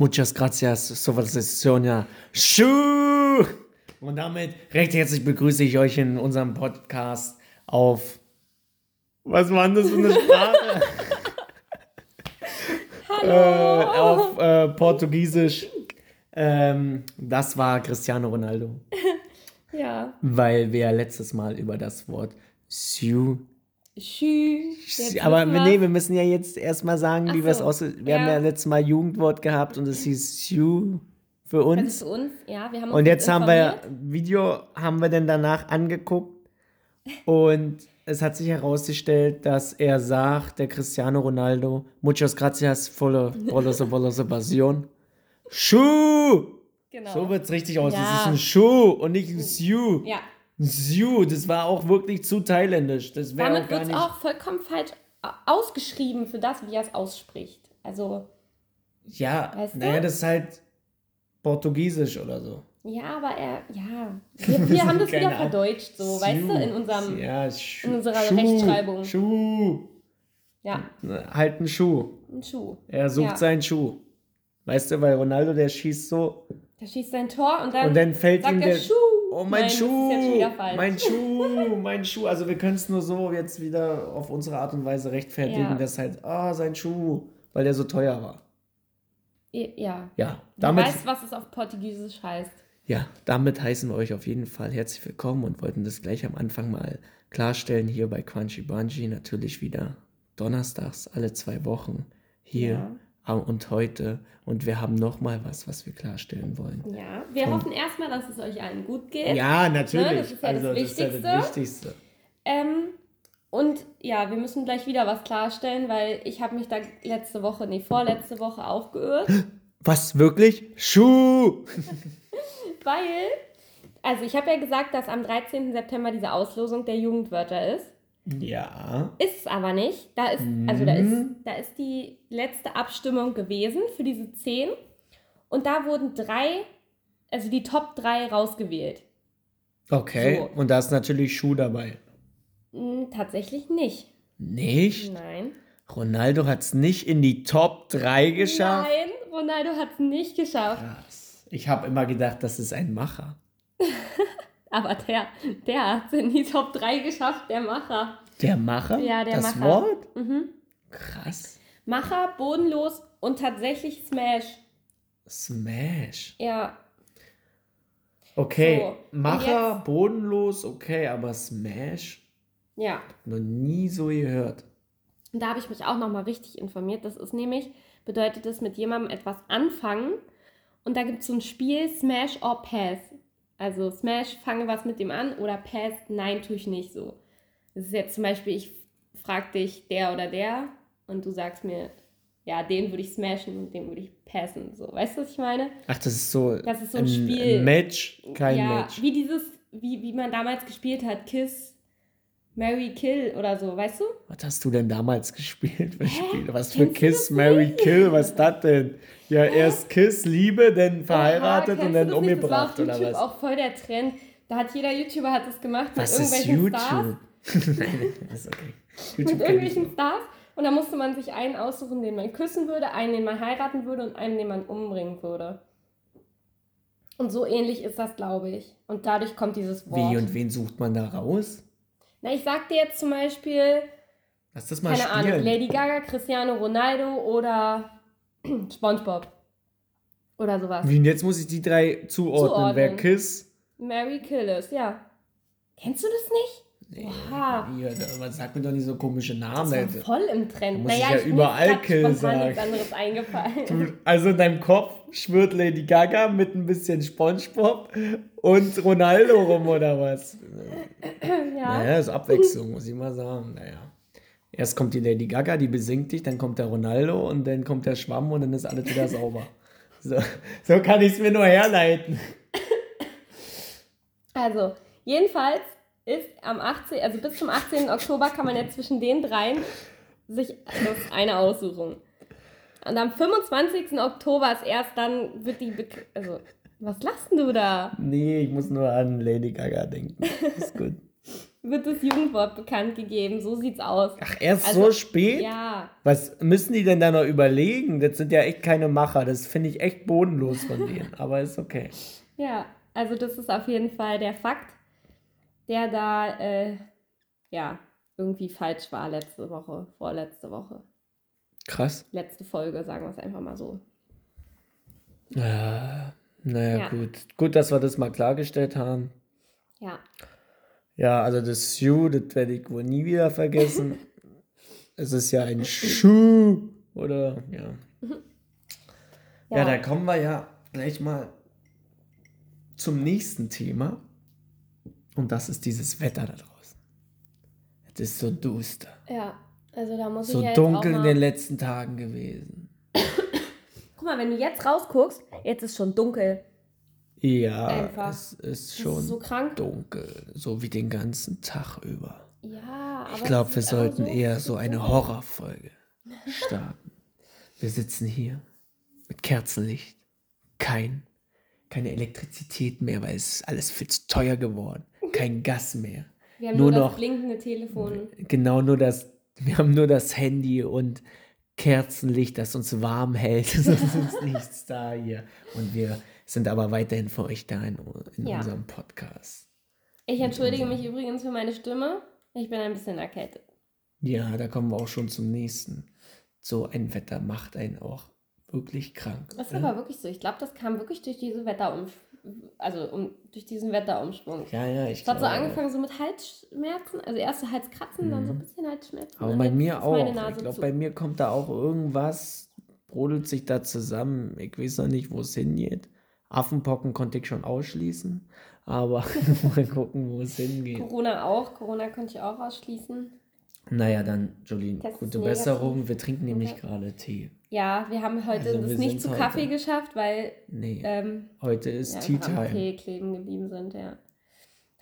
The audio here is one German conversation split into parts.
Muchas gracias, Sonia Schuh! Und damit recht herzlich begrüße ich euch in unserem Podcast auf. Was war denn das für eine Sprache? Hallo! Äh, auf äh, Portugiesisch. Ähm, das war Cristiano Ronaldo. ja. Weil wir letztes Mal über das Wort Siu Tschüss. Aber nee, wir müssen ja jetzt erstmal sagen, Ach wie wir es aus. Wir ja. haben ja letztes Mal Jugendwort gehabt und es hieß Sue für uns. Für uns, ja. Wir haben und jetzt haben wir Video haben wir dann danach angeguckt und es hat sich herausgestellt, dass er sagt, der Cristiano Ronaldo, muchas gracias por la salvación. Schuh! Genau. So wird es richtig aus. Ja. Das ist ein Schuh und nicht ein Sue. Ja. Siu, das war auch wirklich zu thailändisch. Das Damit wird es auch vollkommen falsch ausgeschrieben für das, wie er es ausspricht. Also. Ja, weißt naja, das ist halt Portugiesisch oder so. Ja, aber er, ja. Wir, wir haben das wieder verdeutscht, so, Siu. weißt du, in, unserem, ja, in unserer Schuh, Rechtschreibung. Schuh. Ja. Halt einen Schuh. Ein Schuh. Er sucht ja. seinen Schuh. Weißt du, weil Ronaldo, der schießt so. Der schießt sein Tor und dann, und dann fällt sagt ihm der, der Schuh. Oh, mein Nein, Schuh! Mein Schuh! Mein Schuh! Also wir können es nur so jetzt wieder auf unsere Art und Weise rechtfertigen, ja. dass halt, ah, oh, sein Schuh, weil der so teuer war. Ja. Ja. Damit, du weißt, was es auf Portugiesisch heißt. Ja, damit heißen wir euch auf jeden Fall herzlich willkommen und wollten das gleich am Anfang mal klarstellen, hier bei Crunchy Bungee, natürlich wieder donnerstags alle zwei Wochen hier ja und heute. Und wir haben noch mal was, was wir klarstellen wollen. Ja, wir und, hoffen erstmal, dass es euch allen gut geht. Ja, natürlich. Ne? Das ist ja also, das, Wichtigste. Das ist ja das Wichtigste. Ähm, und ja, wir müssen gleich wieder was klarstellen, weil ich habe mich da letzte Woche, nee, vorletzte Woche aufgeirrt. Was, wirklich? Schuh! weil, also ich habe ja gesagt, dass am 13. September diese Auslosung der Jugendwörter ist. Ja. Ist es aber nicht. Da ist, also da ist, mhm. da ist die letzte Abstimmung gewesen für diese zehn. Und da wurden drei, also die Top 3 rausgewählt. Okay. So. Und da ist natürlich Schuh dabei. Hm, tatsächlich nicht. Nicht? Nein. Ronaldo hat es nicht in die Top 3 geschafft? Nein, Ronaldo hat es nicht geschafft. Krass. Ich habe immer gedacht, das ist ein Macher. Aber der, der hat es in die Top 3 geschafft, der Macher. Der Macher? Ja, der das Macher. Wort? Mhm. Krass. Macher, bodenlos und tatsächlich Smash. Smash? Ja. Okay, so, Macher, jetzt, bodenlos, okay, aber Smash? Ja. Noch nie so gehört. Und da habe ich mich auch nochmal richtig informiert. Das ist nämlich, bedeutet es mit jemandem etwas anfangen. Und da gibt es so ein Spiel, Smash or Pass. Also Smash, fange was mit dem an oder Pass, nein, tue ich nicht so. Das ist jetzt zum Beispiel, ich frage dich der oder der und du sagst mir, ja, den würde ich smashen und den würde ich passen. So, weißt du, was ich meine? Ach, das ist so, das ist so ein, ein Spiel. Ein Match, kein ja, Match. Wie dieses, wie, wie man damals gespielt hat, Kiss, Mary Kill oder so, weißt du? Was hast du denn damals gespielt? Was, was für Kiss, Mary Kill, was ist das denn? Ja, erst Kiss, Liebe, dann verheiratet Aha, und dann umgebracht das war auf oder was? auch voll der Trend. Da hat jeder YouTuber hat das gemacht was mit irgendwelchen ist Stars. Nein, ist okay. YouTube mit irgendwelchen Stars. Und da musste man sich einen aussuchen, den man küssen würde, einen, den man heiraten würde und einen, den man umbringen würde. Und so ähnlich ist das, glaube ich. Und dadurch kommt dieses Wort. Wie und wen sucht man da raus? Na, ich sag dir jetzt zum Beispiel, Lass das mal keine spielen. Ahnung, Lady Gaga, Cristiano Ronaldo oder SpongeBob. Oder sowas. Wie, und jetzt muss ich die drei zuordnen. zuordnen. Wer Kiss? Mary Killis, ja. Kennst du das nicht? Nee, Oha. aber sag mir doch nicht so komische Namen. Das war voll im Trend. Da muss naja, ich ja überall Kill sagen. nichts anderes eingefallen. Du, also in deinem Kopf schwört Lady Gaga mit ein bisschen Spongebob und Ronaldo rum oder was? ja. Naja, ist Abwechslung, muss ich mal sagen. Naja. Erst kommt die Lady Gaga, die besingt dich, dann kommt der Ronaldo und dann kommt der Schwamm und dann ist alles wieder sauber. So, so kann ich es mir nur herleiten. Also, jedenfalls ist am 18., also bis zum 18. Oktober kann man jetzt zwischen den dreien sich das eine aussuchen. Und am 25. Oktober ist erst dann wird die, Be also was lachst du da? Nee, ich muss nur an Lady Gaga denken. Ist gut. Wird das Jugendwort bekannt gegeben. So sieht's aus. Ach, erst Also, so spät? Ja, Was müssen die denn da noch überlegen? Das sind ja echt keine Macher. Das finde ich echt bodenlos von denen. Aber ist okay. ja. Also das ist auf jeden Fall der Fakt, der da, äh, ja, irgendwie falsch war letzte Woche, vorletzte Woche. Krass. Letzte Folge, sagen wir es einfach mal so. Ja, naja, Ja. gut. Gut, dass wir das mal klargestellt haben. Ja. Ja, also das Schuh, das werde ich wohl nie wieder vergessen. es ist ja ein Schuh. Oder, ja. ja. Ja. da kommen wir ja gleich mal zum nächsten Thema. Und das ist dieses Wetter da draußen. Es ist so duster. Ja, also da muss So ich ja jetzt dunkel in den letzten Tagen gewesen. Guck mal, wenn du jetzt rausguckst, jetzt ist schon dunkel. Ja, Einfach. es ist schon ist so krank. dunkel. So wie den ganzen Tag über. Ja, aber Ich glaube, wir sollten so eher so eine. Horrorfolge starten. Wir sitzen hier mit Kerzenlicht. Kein, keine Elektrizität mehr, weil es ist alles viel zu teuer geworden. Kein Gas mehr. Wir haben nur nur, noch- das blinkende Telefon. Genau nur das, wir haben nur das Handy und Kerzenlicht, das uns warm hält. Sonst ist nichts da hier. Und wir sind aber weiterhin für euch da in, in Ja. unserem Podcast. Ich entschuldige mich übrigens für meine Stimme. Ich bin ein bisschen erkältet. Ja, da kommen wir auch schon zum nächsten. So ein Wetter macht einen auch wirklich krank. Das ist oder? aber wirklich so. Ich glaube, das kam wirklich durch diese Wetterumschwung. Also um, durch diesen Wetterumschwung. ja, ja, ich Es hat so glaube, angefangen so mit Halsschmerzen, also erst so Halskratzen, dann so ein bisschen Halsschmerzen. Mhm. Aber und bei mir auch. Ich glaube, bei mir kommt da auch irgendwas, brodelt sich da zusammen. Ich weiß noch nicht, wo es hingeht. Affenpocken konnte ich schon ausschließen, aber mal gucken, wo es hingeht. Corona auch. Corona konnte ich auch ausschließen. Naja, dann, Jolene, ist gute. Besserung. Wir trinken nämlich Okay. gerade Tee. Ja, wir haben heute Also das nicht zu Kaffee geschafft, weil Nee, ähm, heute ist ja, Tea Time. Tee kleben geblieben sind, ja.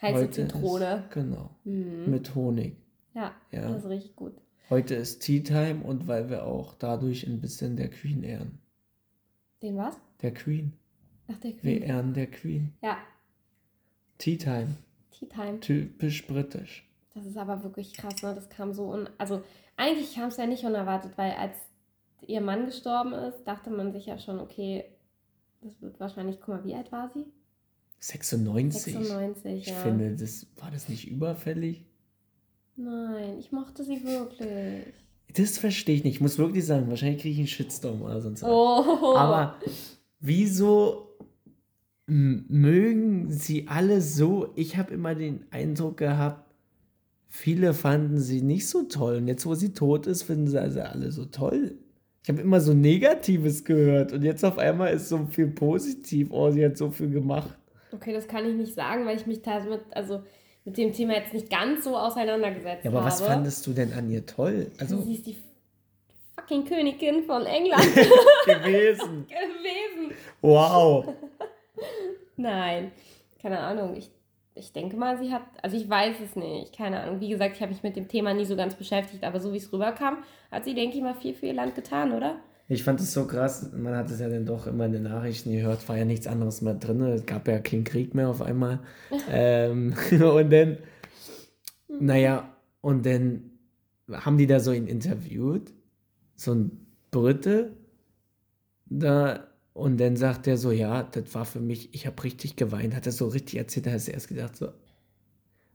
Heiße Heute Zitrone. Ist, genau, Mhm. mit Honig. Ja, Ja. das ist richtig gut. Heute ist Tea Time und weil wir auch dadurch ein bisschen der Queen ehren. Den was? Der Queen. Ach, der Wir Queen. ehren der Queen. Ja, Tea Time. Tea Time. Typisch britisch. Das ist aber wirklich krass, ne? Das kam so un... Also, eigentlich kam es ja nicht unerwartet, weil als ihr Mann gestorben ist, dachte man sich ja schon, okay, das wird wahrscheinlich... Guck mal, wie alt war sie? 96. 96, Ich ja. finde, das war das nicht überfällig? Nein, ich mochte sie wirklich. Das verstehe ich nicht. Ich muss wirklich sagen, wahrscheinlich kriege ich einen Shitstorm oder sonst was. Oh. Aber wieso mögen sie alle so? Ich habe immer den Eindruck gehabt, viele fanden sie nicht so toll. Und jetzt, wo sie tot ist, finden sie also alle so toll. Ich habe immer so Negatives gehört. Und jetzt auf einmal ist so viel positiv. Oh, sie hat so viel gemacht. Okay, das kann ich nicht sagen, weil ich mich damit, also mit dem Thema jetzt nicht ganz so auseinandergesetzt Ja, aber habe. was fandest du denn an ihr toll? Also Sie ist die fucking Königin von England gewesen. gewesen. Wow. Nein, keine Ahnung. Ich, ich denke mal, sie hat, also ich weiß es nicht, keine Ahnung. Wie gesagt, ich habe mich mit dem Thema nie so ganz beschäftigt, aber so wie es rüberkam, hat sie, denke ich mal, viel für ihr Land getan, oder? Ich fand es so krass, man hat es ja dann doch immer in den Nachrichten gehört, war ja nichts anderes mehr drin, es gab ja keinen Krieg mehr auf einmal. ähm, und dann, naja, und dann haben die da so ihn interviewt, so ein Brite, da, und dann sagt er so, ja, das war für mich, ich habe richtig geweint, hat er so richtig erzählt, da hast du erst gedacht, so,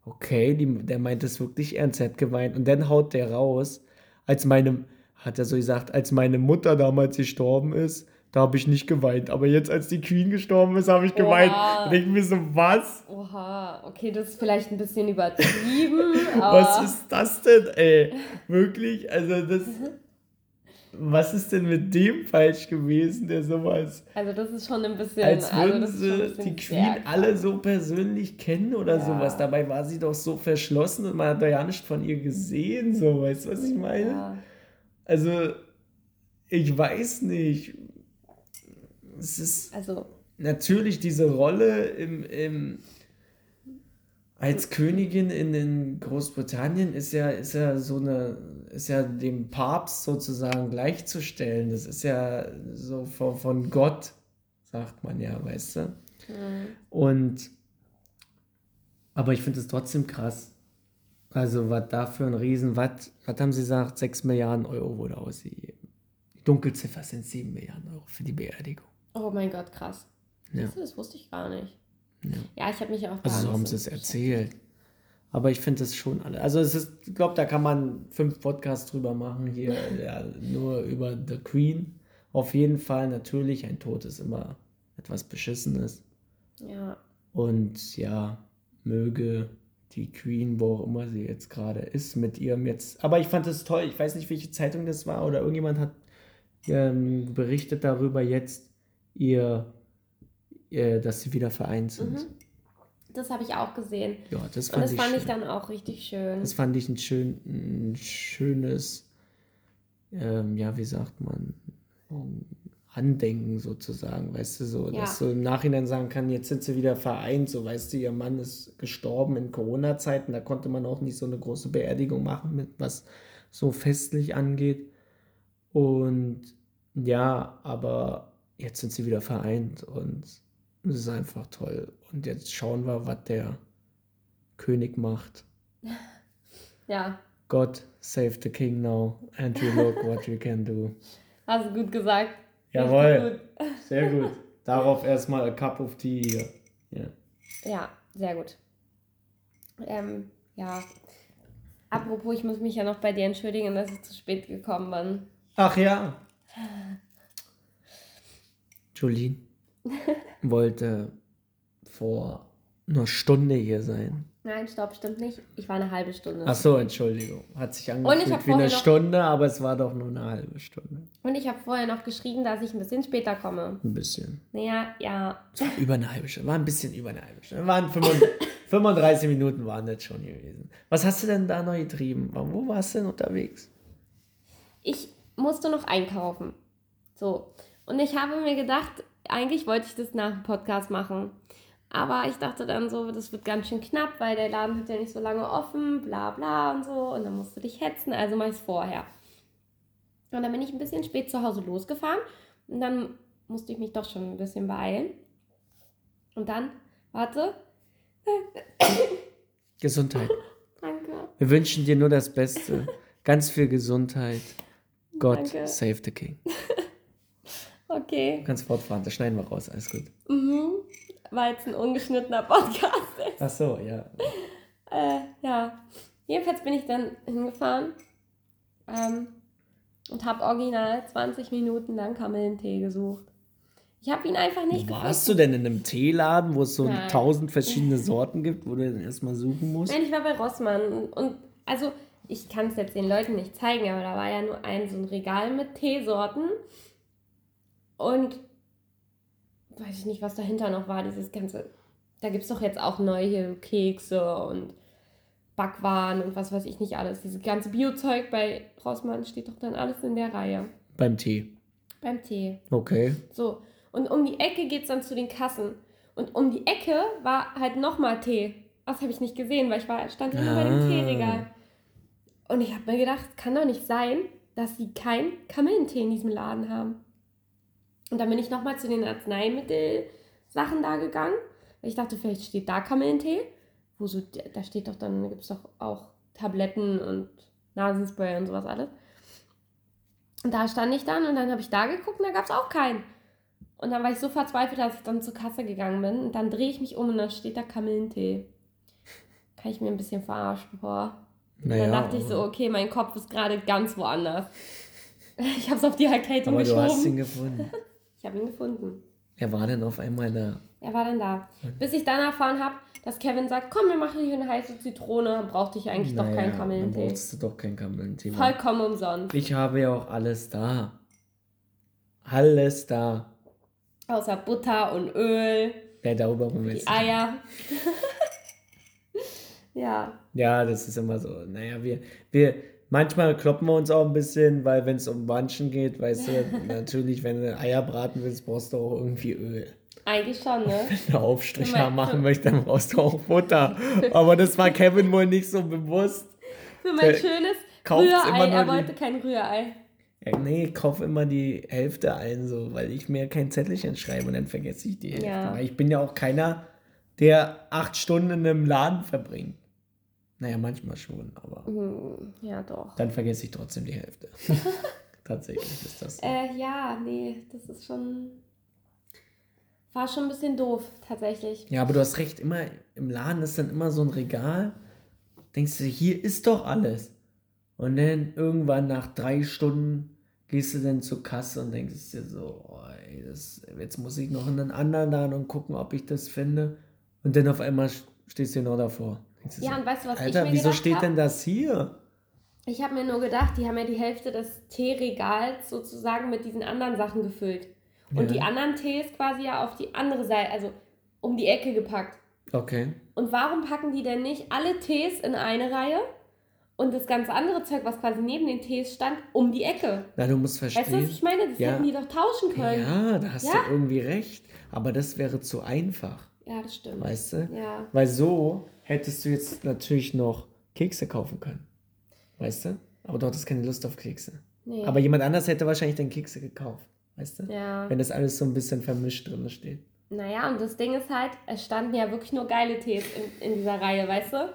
okay, die, der meint es wirklich ernst, er hat geweint. Und dann haut der raus, als meine, hat er so gesagt, als meine Mutter damals gestorben ist, da habe ich nicht geweint. Aber jetzt, als die Queen gestorben ist, habe ich geweint. Und denke mir so, was? Oha, okay, das ist vielleicht ein bisschen übertrieben, aber. Was ist das denn, ey? Wirklich? Also das. Was ist denn mit dem falsch gewesen, der sowas, Also das ist schon ein bisschen. als also würden ein sie die Queen alle so persönlich kennen oder Ja. sowas. Dabei war sie doch so verschlossen und man hat da ja nicht von ihr gesehen, so, weißt du, was ich meine? Ja. Also, ich weiß nicht. Es ist Also, natürlich diese Rolle im, im, als Königin in, in Großbritannien ist ja, ist ja so eine, ist ja dem Papst sozusagen gleichzustellen. Das ist ja so von, von Gott, sagt man ja, weißt du? hm, Und aber ich finde es trotzdem krass, Also, was da für ein Riesen, was, was haben Sie gesagt? 6 Milliarden Euro wurde ausgegeben. Die Dunkelziffer sind 7 Milliarden Euro für die Beerdigung. Oh mein Gott, krass. Ja. Das wusste ich gar nicht. Ja. Ja, ich habe mich auch. Also, so haben sie es erzählt. Aber ich finde es schon alle. Also, es ist, ich glaube, da kann man fünf Podcasts drüber machen, hier ja, nur über The Queen. Auf jeden Fall, natürlich, ein Tod ist immer etwas Beschissenes. Ja. Und ja, möge die Queen, wo auch immer sie jetzt gerade ist, mit ihrem jetzt. Aber ich fand es toll. Ich weiß nicht, welche Zeitung das war oder irgendjemand hat ähm, berichtet darüber jetzt, ihr, ihr, dass sie wieder vereint sind. Mhm. Das habe ich auch gesehen. Ja, das Und fand, das ich, fand schön. ich dann auch richtig schön. das fand ich ein, schön, ein schönes, ähm, ja, wie sagt man, ähm, Andenken sozusagen, weißt du, so, Ja. dass du im Nachhinein sagen kann, jetzt sind sie wieder vereint, so, weißt du, ihr Mann ist gestorben in Corona-Zeiten, da konnte man auch nicht so eine große Beerdigung machen, mit was so festlich angeht. Und ja, aber jetzt sind sie wieder vereint und es ist einfach toll. Und jetzt schauen wir, was der König macht. ja, God save the king now and you look what you can do. hast du gut gesagt. Jawohl. Gut. Sehr gut. Darauf erstmal a cup of tea hier. Ja. Ja, sehr gut. Ähm, ja. Apropos, ich muss mich ja noch bei dir entschuldigen, dass ich zu spät gekommen bin. Ach ja. Jolene wollte vor einer Stunde hier sein. Nein, stopp, stimmt nicht. Ich war eine halbe Stunde. Ach so, Entschuldigung. Hat sich Und ich angefühlt wie eine Stunde, aber es war doch nur eine halbe Stunde. Und ich habe vorher noch geschrieben, dass ich ein bisschen später komme. Ein bisschen. Naja, ja. War über eine halbe Stunde. War ein bisschen über eine halbe Stunde. Waren 35, 35 Minuten waren das schon gewesen. Was hast du denn da noch getrieben? Wo warst du denn unterwegs? Ich musste noch einkaufen. So. Und ich habe mir gedacht, eigentlich wollte ich das nach dem Podcast machen. Aber ich dachte dann so, das wird ganz schön knapp, weil der Laden hat ja nicht so lange offen, bla bla und so. Und dann musst du dich hetzen, also mach ich es vorher. Und dann bin ich ein bisschen spät zu Hause losgefahren. Und dann musste ich mich doch schon ein bisschen beeilen. Und dann, warte, Gesundheit. danke. Wir wünschen dir nur das Beste. Ganz viel Gesundheit. Gott Danke. save the king. Okay. Du kannst fortfahren, das schneiden wir raus, alles gut. Mhm. Weil es ein ungeschnittener Podcast ist. Ach so, ja. Äh, ja. Jedenfalls bin ich dann hingefahren ähm, und habe original 20 Minuten lang Kamillentee gesucht. Ich habe ihn einfach nicht Wo warst du denn in einem Teeladen, wo es so Nein. tausend verschiedene Sorten gibt, wo du dann erstmal suchen musst? Nein, ich war bei Rossmann und also ich kann es jetzt den Leuten nicht zeigen, aber da war ja nur ein so ein Regal mit Teesorten und weiß ich nicht, was dahinter noch war, dieses ganze, da gibt es doch jetzt auch neue Kekse und Backwaren und was weiß ich nicht alles. Dieses ganze Biozeug bei Rossmann steht doch dann alles in der Reihe. Beim Tee. Beim Tee. Okay. So. Und um die Ecke geht es dann zu den Kassen. Und um die Ecke war halt nochmal Tee. Das habe ich nicht gesehen, weil ich war, stand immer bei dem Ah. Teeregal. Und ich habe mir gedacht, kann doch nicht sein, dass sie keinen Kamillentee in diesem Laden haben. Und dann bin ich nochmal zu den Arzneimittel-Sachen da gegangen. Weil ich dachte, vielleicht steht da Kamillentee. Wo so, da steht doch dann, gibt es doch auch Tabletten und Nasenspray und sowas alles. Und da stand ich dann und dann habe ich da geguckt und da gab es auch keinen. Und dann war ich so verzweifelt, dass ich dann zur Kasse gegangen bin. Und dann drehe ich mich um und dann steht da Kamillentee. Kann ich mir ein bisschen verarschen. Und Naja, dann dachte ich so, okay, mein Kopf ist gerade ganz woanders. Ich habe es auf die Erkältung aber du hast ihn geschoben. gefunden. Ich habe ihn gefunden. Er war dann auf einmal da. Er war dann da. Bis ich dann erfahren habe, dass Kevin sagt, komm, wir machen hier eine heiße Zitrone. Dann brauchte ich eigentlich doch keinen Dann Kamillentee. brauchst du doch keinen Kamillentee. Vollkommen umsonst. Ich habe ja auch alles da. Alles da. Außer Butter und Öl, Ja, darüber wollen wir die jetzt. Eier. ja. Ja, das ist immer so. Naja, wir, wir, manchmal kloppen wir uns auch ein bisschen, weil wenn es um Wanschen geht, weißt du, natürlich, wenn du Eier braten willst, brauchst du auch irgendwie Öl. Eigentlich schon, ne? Wenn du Aufstrich Für mein- machen möchtest, dann brauchst du auch Butter. Aber das war Kevin wohl nicht so bewusst. Für mein Der schönes Rührei. Er wollte kein Rührei. Ja, nee, ich kaufe immer die Hälfte ein, so, weil ich mir kein Zettelchen schreibe und dann vergesse ich die Hälfte. Ja. Weil ich bin ja auch keiner, der acht Stunden in einem Laden verbringt. Naja, manchmal schon, aber Hm, ja, doch. dann vergesse ich trotzdem die Hälfte. Tatsächlich ist das. so. Äh, ja, nee, das ist schon. War schon ein bisschen doof, tatsächlich. Ja, aber du hast recht, immer im Laden ist dann immer so ein Regal. Denkst du, hier ist doch alles. Und dann irgendwann nach drei Stunden gehst du dann zur Kasse und denkst dir so, oh, ey, das, jetzt muss ich noch in einen anderen Laden und gucken, ob ich das finde. Und dann auf einmal stehst du noch davor. Ja, und weißt du, was ich Alter, mir wieso gedacht steht hab? denn das hier? Ich habe mir nur gedacht, die haben ja die Hälfte des Teeregals sozusagen mit diesen anderen Sachen gefüllt. Und Ja. die anderen Tees quasi ja auf die andere Seite, also um die Ecke gepackt. Okay. Und warum packen die denn nicht alle Tees in eine Reihe und das ganze andere Zeug, was quasi neben den Tees stand, um die Ecke? Na, du musst Weißt du, verstehen. was ich meine? Das Ja. hätten die doch tauschen können. ja, da hast Ja? du irgendwie recht. Aber das wäre zu einfach, Ja, das stimmt. weißt du? Ja. Weil so hättest du jetzt natürlich noch Kekse kaufen können. Weißt du? Aber du hattest keine Lust auf Kekse. Nee. Aber jemand anders hätte wahrscheinlich dann Kekse gekauft. Weißt du? ja. Wenn das alles so ein bisschen vermischt drin steht. Naja, und das Ding ist halt, es standen ja wirklich nur geile Tees in, in dieser Reihe, weißt du?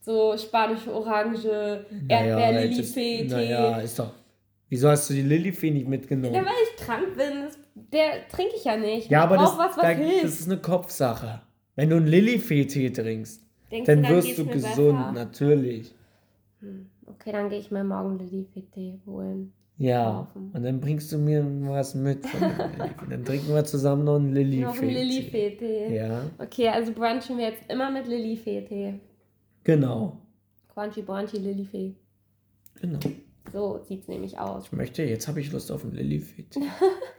So spanische Orange, Erdbeer-Lilifee-Tee. Naja, ist doch. Wieso hast du die Lilifee nicht mitgenommen? Ja, weil ich krank bin. Das, der trinke ich ja nicht. Ja, aber ich das, brauch was, was da, das ist eine Kopfsache. Wenn du einen Lilifee-Tee trinkst, Denkst dann du, wirst geht's du gesund, besser? natürlich. Okay, dann gehe ich mir morgen Lilifee-Tee holen. Ja, Kaufen. und dann bringst du mir was mit. Dann trinken wir zusammen noch einen Noch einen Lilifee-Tee. Lilifee-Tee. Ja, Okay, also brunchen wir jetzt immer mit Lilifee-Tee. genau. Crunchy Brunchy Lilifee. Genau. So sieht's nämlich aus. Ich möchte, jetzt habe ich Lust auf einen Lilifee-Tee.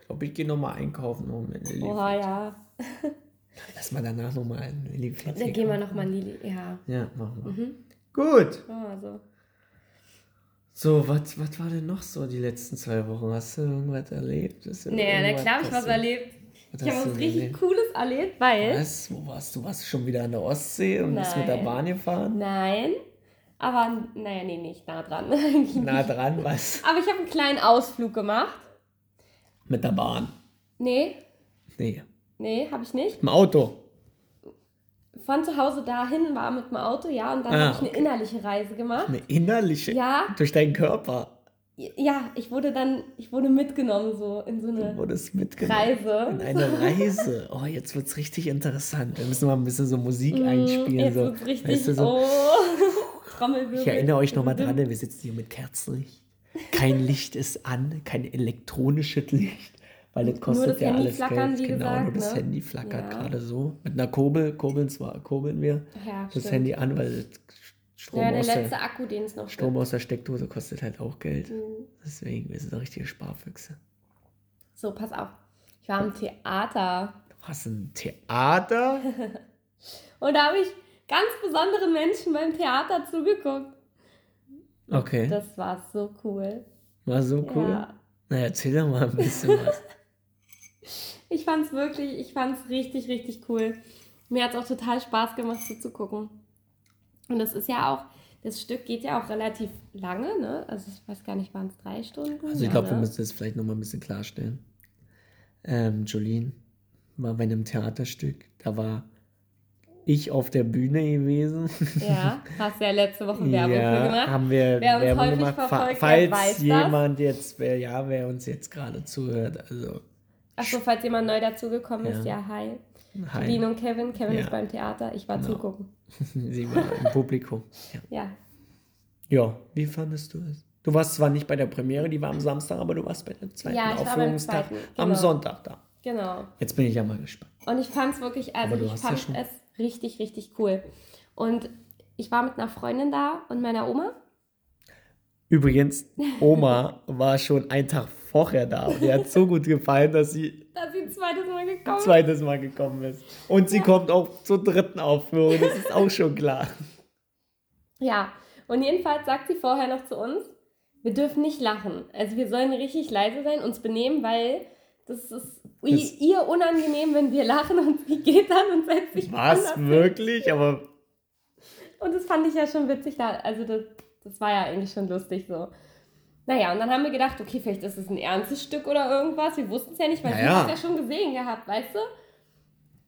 Ich glaube, ich gehe nochmal einkaufen noch mit Lilifee. Oha, ja. Lass mal danach nochmal einen Lilifee-Tee. Dann gehen wir nochmal Lili. Ja. Ja, machen wir. Mhm. Gut. Oh, also. So, was, was war denn noch so die letzten zwei Wochen? Hast du irgendwas erlebt? Ist Nee, na klar, hab ich was erlebt. Was Ich habe was richtig erlebt? Cooles erlebt, weil. Was? Wo warst du? Warst du schon wieder an der Ostsee und bist mit der Nein. Bahn gefahren? Nein. Aber, naja, nee, nicht nah dran. Na dran, was? Aber ich habe einen kleinen Ausflug gemacht. Mit der Bahn. Nee, Nee, nee, habe ich nicht. im Auto. Von zu Hause dahin war mit dem Auto, ja, und dann Ah, habe ich eine okay. innerliche Reise gemacht. Eine innerliche. Ja, Durch deinen Körper. ja, ich wurde dann, ich wurde mitgenommen so in so eine. Reise. In eine Reise. Oh, jetzt wird's richtig interessant. Wir müssen mal ein bisschen so Musik einspielen. Mm, Jetzt so. wird's richtig, Weißt du, so. oh, Trommelwirbel. Ich erinnere euch nochmal dran, wir sitzen hier mit Kerzenlicht. Kein Licht ist an, kein elektronisches Licht, weil das kostet das ja Handy alles flackern, Geld. wie genau, gesagt, nur das ne? Handy flackert Ja. gerade so. Mit einer Kurbel, kurbeln zwar, kurbeln wir Ja, das stimmt. Handy an, weil Strom, Ja, der aus letzte der, Akku, den es noch Strom gibt. aus der Steckdose kostet halt auch Geld. Mhm. Deswegen, wir sind richtige Sparfüchse. So, pass auf. Ich war im Theater Du hast ein Theater? und da habe ich ganz besonderen Menschen beim Theater zugeguckt. Okay, Das war so cool. war so cool. Ja. Na, erzähl doch mal ein bisschen was. Ich fand's wirklich, ich fand's richtig, richtig cool. Mir hat's auch total Spaß gemacht, so zu gucken. Und das ist ja auch, das Stück geht ja auch relativ lange, ne? Also ich weiß gar nicht, waren es drei Stunden? Also ich Ja, glaube, wir müssen das vielleicht nochmal ein bisschen klarstellen. Ähm, Jolene war bei einem Theaterstück. Da war ich auf der Bühne gewesen. Ja, hast ja letzte Woche Werbung für ja, gemacht. haben wir Wer uns Werbung häufig gemacht. Verfolgt, falls weiß das. jemand jetzt, wer, ja, wer uns jetzt gerade zuhört, also Achso, falls jemand neu dazugekommen ist, Ja. ja, hi. hi, Dean und Kevin. Kevin Ja. ist beim Theater, ich war Genau. zugucken. sie war im Publikum. Ja. Ja. ja, wie fandest du es? Du warst zwar nicht bei der Premiere, die war am Samstag, aber du warst bei dem zweiten Ja, ich war beim Aufführungstag zweiten, am genau. Sonntag da. Genau. Jetzt bin ich ja mal gespannt. Und ich fand es wirklich, also Aber du ich ja fand schon- es richtig, richtig cool. Und ich war mit einer Freundin da und meiner Oma. Übrigens, Oma war schon einen Tag vorher da und ihr hat so gut gefallen, dass sie Da ist sie zweites Mal gekommen. zweites Mal gekommen ist. Und sie kommt auch zur dritten Aufführung, das ist auch schon klar. Ja, und jedenfalls sagt sie vorher noch zu uns, wir dürfen nicht lachen. Also wir sollen richtig leise sein, uns benehmen, weil das ist Das- ihr unangenehm, wenn wir lachen und sie geht dann und setzt sich hin. wirklich? Aber Und das fand ich ja schon witzig da. Also das, das war ja eigentlich schon lustig so. Naja, und dann haben wir gedacht, okay, vielleicht ist es ein ernstes Stück oder irgendwas. Wir wussten es ja nicht, weil Naja. hat es ja schon gesehen gehabt, weißt du?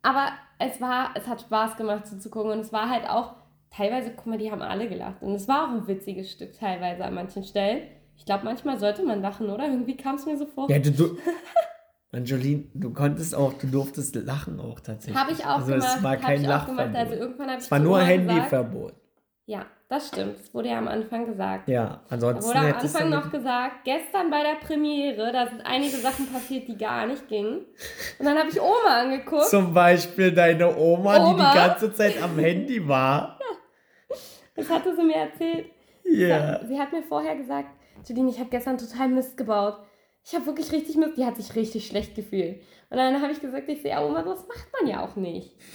Aber es war, es hat Spaß gemacht so zu gucken und es war halt auch teilweise, guck mal, die haben alle gelacht. Und es war auch ein witziges Stück teilweise an manchen Stellen. Ich glaube, manchmal sollte man lachen, oder? Irgendwie kam es mir so vor. Ja, du, du Angelin, du konntest auch, du durftest lachen auch tatsächlich. Habe ich auch also gemacht. es war kein. Lachverbot. Also irgendwann habe ich es war nur Handyverbot. Ja, das stimmt. Das wurde ja am Anfang gesagt. Ja, Da ansonsten wurde am Anfang noch gesagt, gestern bei der Premiere, da sind einige Sachen passiert, die gar nicht gingen. Und dann habe ich Oma angeguckt. zum Beispiel deine Oma, die Oma? die ganze Zeit am Handy war. Das hatte sie mir erzählt. Ja. Sie hat mir vorher gesagt, Judine, ich habe gestern total Mist gebaut. Ich habe wirklich richtig Mist. Die hat sich richtig schlecht gefühlt. Und dann habe ich gesagt, ich sehe, ja, Oma, das macht man ja auch nicht.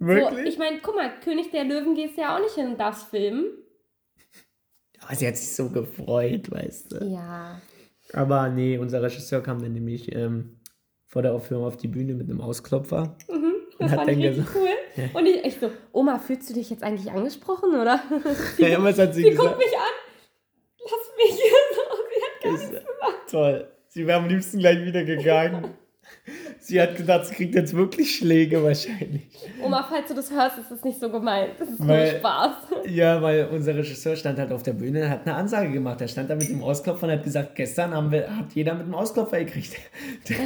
So, Wirklich? ich meine, guck mal, König der Löwen gehst ja auch nicht in das Film. Ah, sie hat sich so gefreut, weißt du. Ja. Aber nee, unser Regisseur kam dann nämlich ähm, vor der Aufführung auf die Bühne mit einem Ausklopfer. Mhm, das fand ich richtig cool. Und ich, ich so, Oma, fühlst du dich jetzt eigentlich angesprochen, oder? Ja, was hat sie, Sie gesagt? guckt mich an. Lass mich hier so. Sie hat gar Ist- nichts gemacht. Toll. Sie wäre am liebsten gleich wieder gegangen. sie hat gedacht, sie kriegt jetzt wirklich Schläge wahrscheinlich. Oma, falls du das hörst, ist das nicht so gemeint. Das ist Weil- nur Spaß. Ja, weil unser Regisseur stand halt auf der Bühne und hat eine Ansage gemacht. Er stand da mit dem Ausklopfer und hat gesagt, gestern haben wir, hat jeder mit dem Ausklopfer gekriegt, der,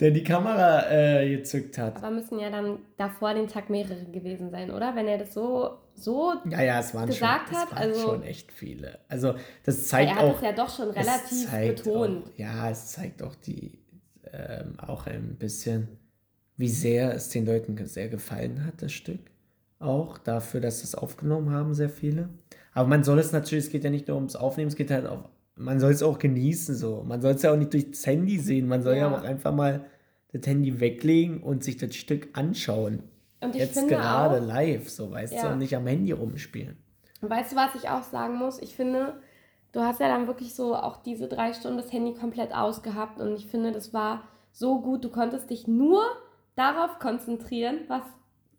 der die Kamera äh, gezückt hat. Aber müssen ja dann davor den Tag mehrere gewesen sein, oder? Wenn er das so, so, Ja, ja, es waren, gesagt schon, es hat, waren also- schon echt viele. Also das zeigt er hat auch... es ja doch schon es relativ betont. Auch, ja, es zeigt auch die ähm, auch ein bisschen, wie sehr es den Leuten sehr gefallen hat, das Stück. Auch dafür, dass sie es aufgenommen haben, sehr viele. Aber man soll es natürlich, es geht ja nicht nur ums Aufnehmen, es geht halt auch, man soll es auch genießen so. Man soll es ja auch nicht durchs Handy sehen, man soll ja, Ja. auch einfach mal das Handy weglegen und sich das Stück anschauen. Und ich Jetzt finde gerade auch, live, so weißt Ja. du, und nicht am Handy rumspielen. weißt du, was ich auch sagen muss? Ich finde, du hast ja dann wirklich so auch diese drei Stunden das Handy komplett ausgehabt und ich finde, das war so gut. Du konntest dich nur darauf konzentrieren, was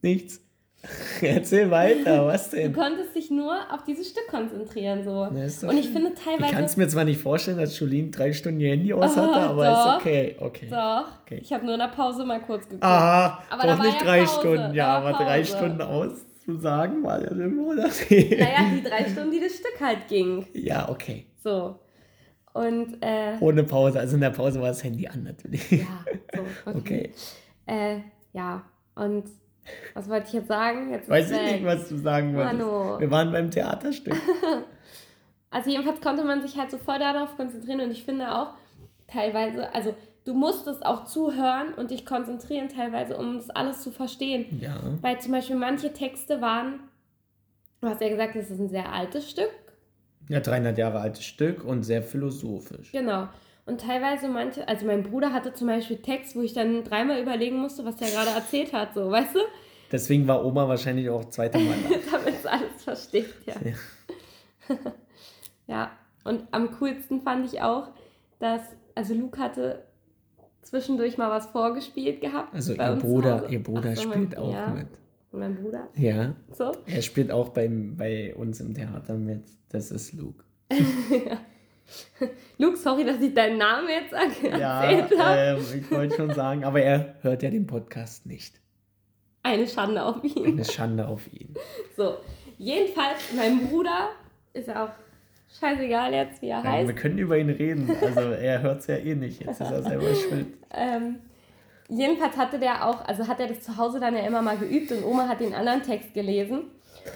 Nichts. Erzähl weiter, was du denn? konntest dich nur auf dieses Stück konzentrieren so. Und ich finde Ich kann teilweise es mir zwar nicht vorstellen, dass Jolene drei Stunden ihr Handy aus hatte, Oh, aber doch. ist okay, okay. doch. Okay. Ich habe nur in der Pause mal kurz geguckt. Aha, Aber doch nicht drei Pause, Stunden, ja, aber drei Pause. Stunden auszusagen war ja im Monat. Naja, die drei Stunden, die das Stück halt ging. Ja, okay. So. Und äh, Ohne Pause, also in der Pause war das Handy an natürlich. ja, so, okay. Okay. Äh, ja, und was wollte ich jetzt sagen? Jetzt Weiß ich nicht, was du sagen wolltest. Mano. Wir waren beim Theaterstück. Also jedenfalls konnte man sich halt so voll darauf konzentrieren und ich finde auch teilweise, also du musstest auch zuhören und dich konzentrieren teilweise, um das alles zu verstehen. Ja. Weil zum Beispiel manche Texte waren, du hast ja gesagt, es ist ein sehr altes Stück, Ja, 300 Jahre altes Stück und sehr philosophisch. genau. Und teilweise manche, also mein Bruder hatte zum Beispiel Text, wo ich dann dreimal überlegen musste, was der gerade erzählt hat, so, weißt du? Deswegen war Oma wahrscheinlich auch zweite Mal da. Damit es alles versteht, ja. Ja. ja, und am coolsten fand ich auch, dass, also Luke hatte zwischendurch mal was vorgespielt gehabt. Also ihr Bruder, ihr Bruder so, spielt mein, auch ja, mit. Mein Bruder. Ja, So. er spielt auch beim, bei uns im Theater mit. Das ist Luke. Luke, sorry, dass ich deinen Namen jetzt Ja, erzählt habe. ähm, ich wollte schon sagen, aber er hört ja den Podcast nicht. Eine Schande auf ihn. Eine Schande auf ihn. So. Jedenfalls, mein Bruder ist ja auch scheißegal jetzt, wie er Ja, heißt. wir können über ihn reden. Also er hört es ja eh nicht. Jetzt ist er selber schuld. Ähm, jedenfalls hatte der auch, also hat er das zu Hause dann ja immer mal geübt und Oma hat den anderen Text gelesen.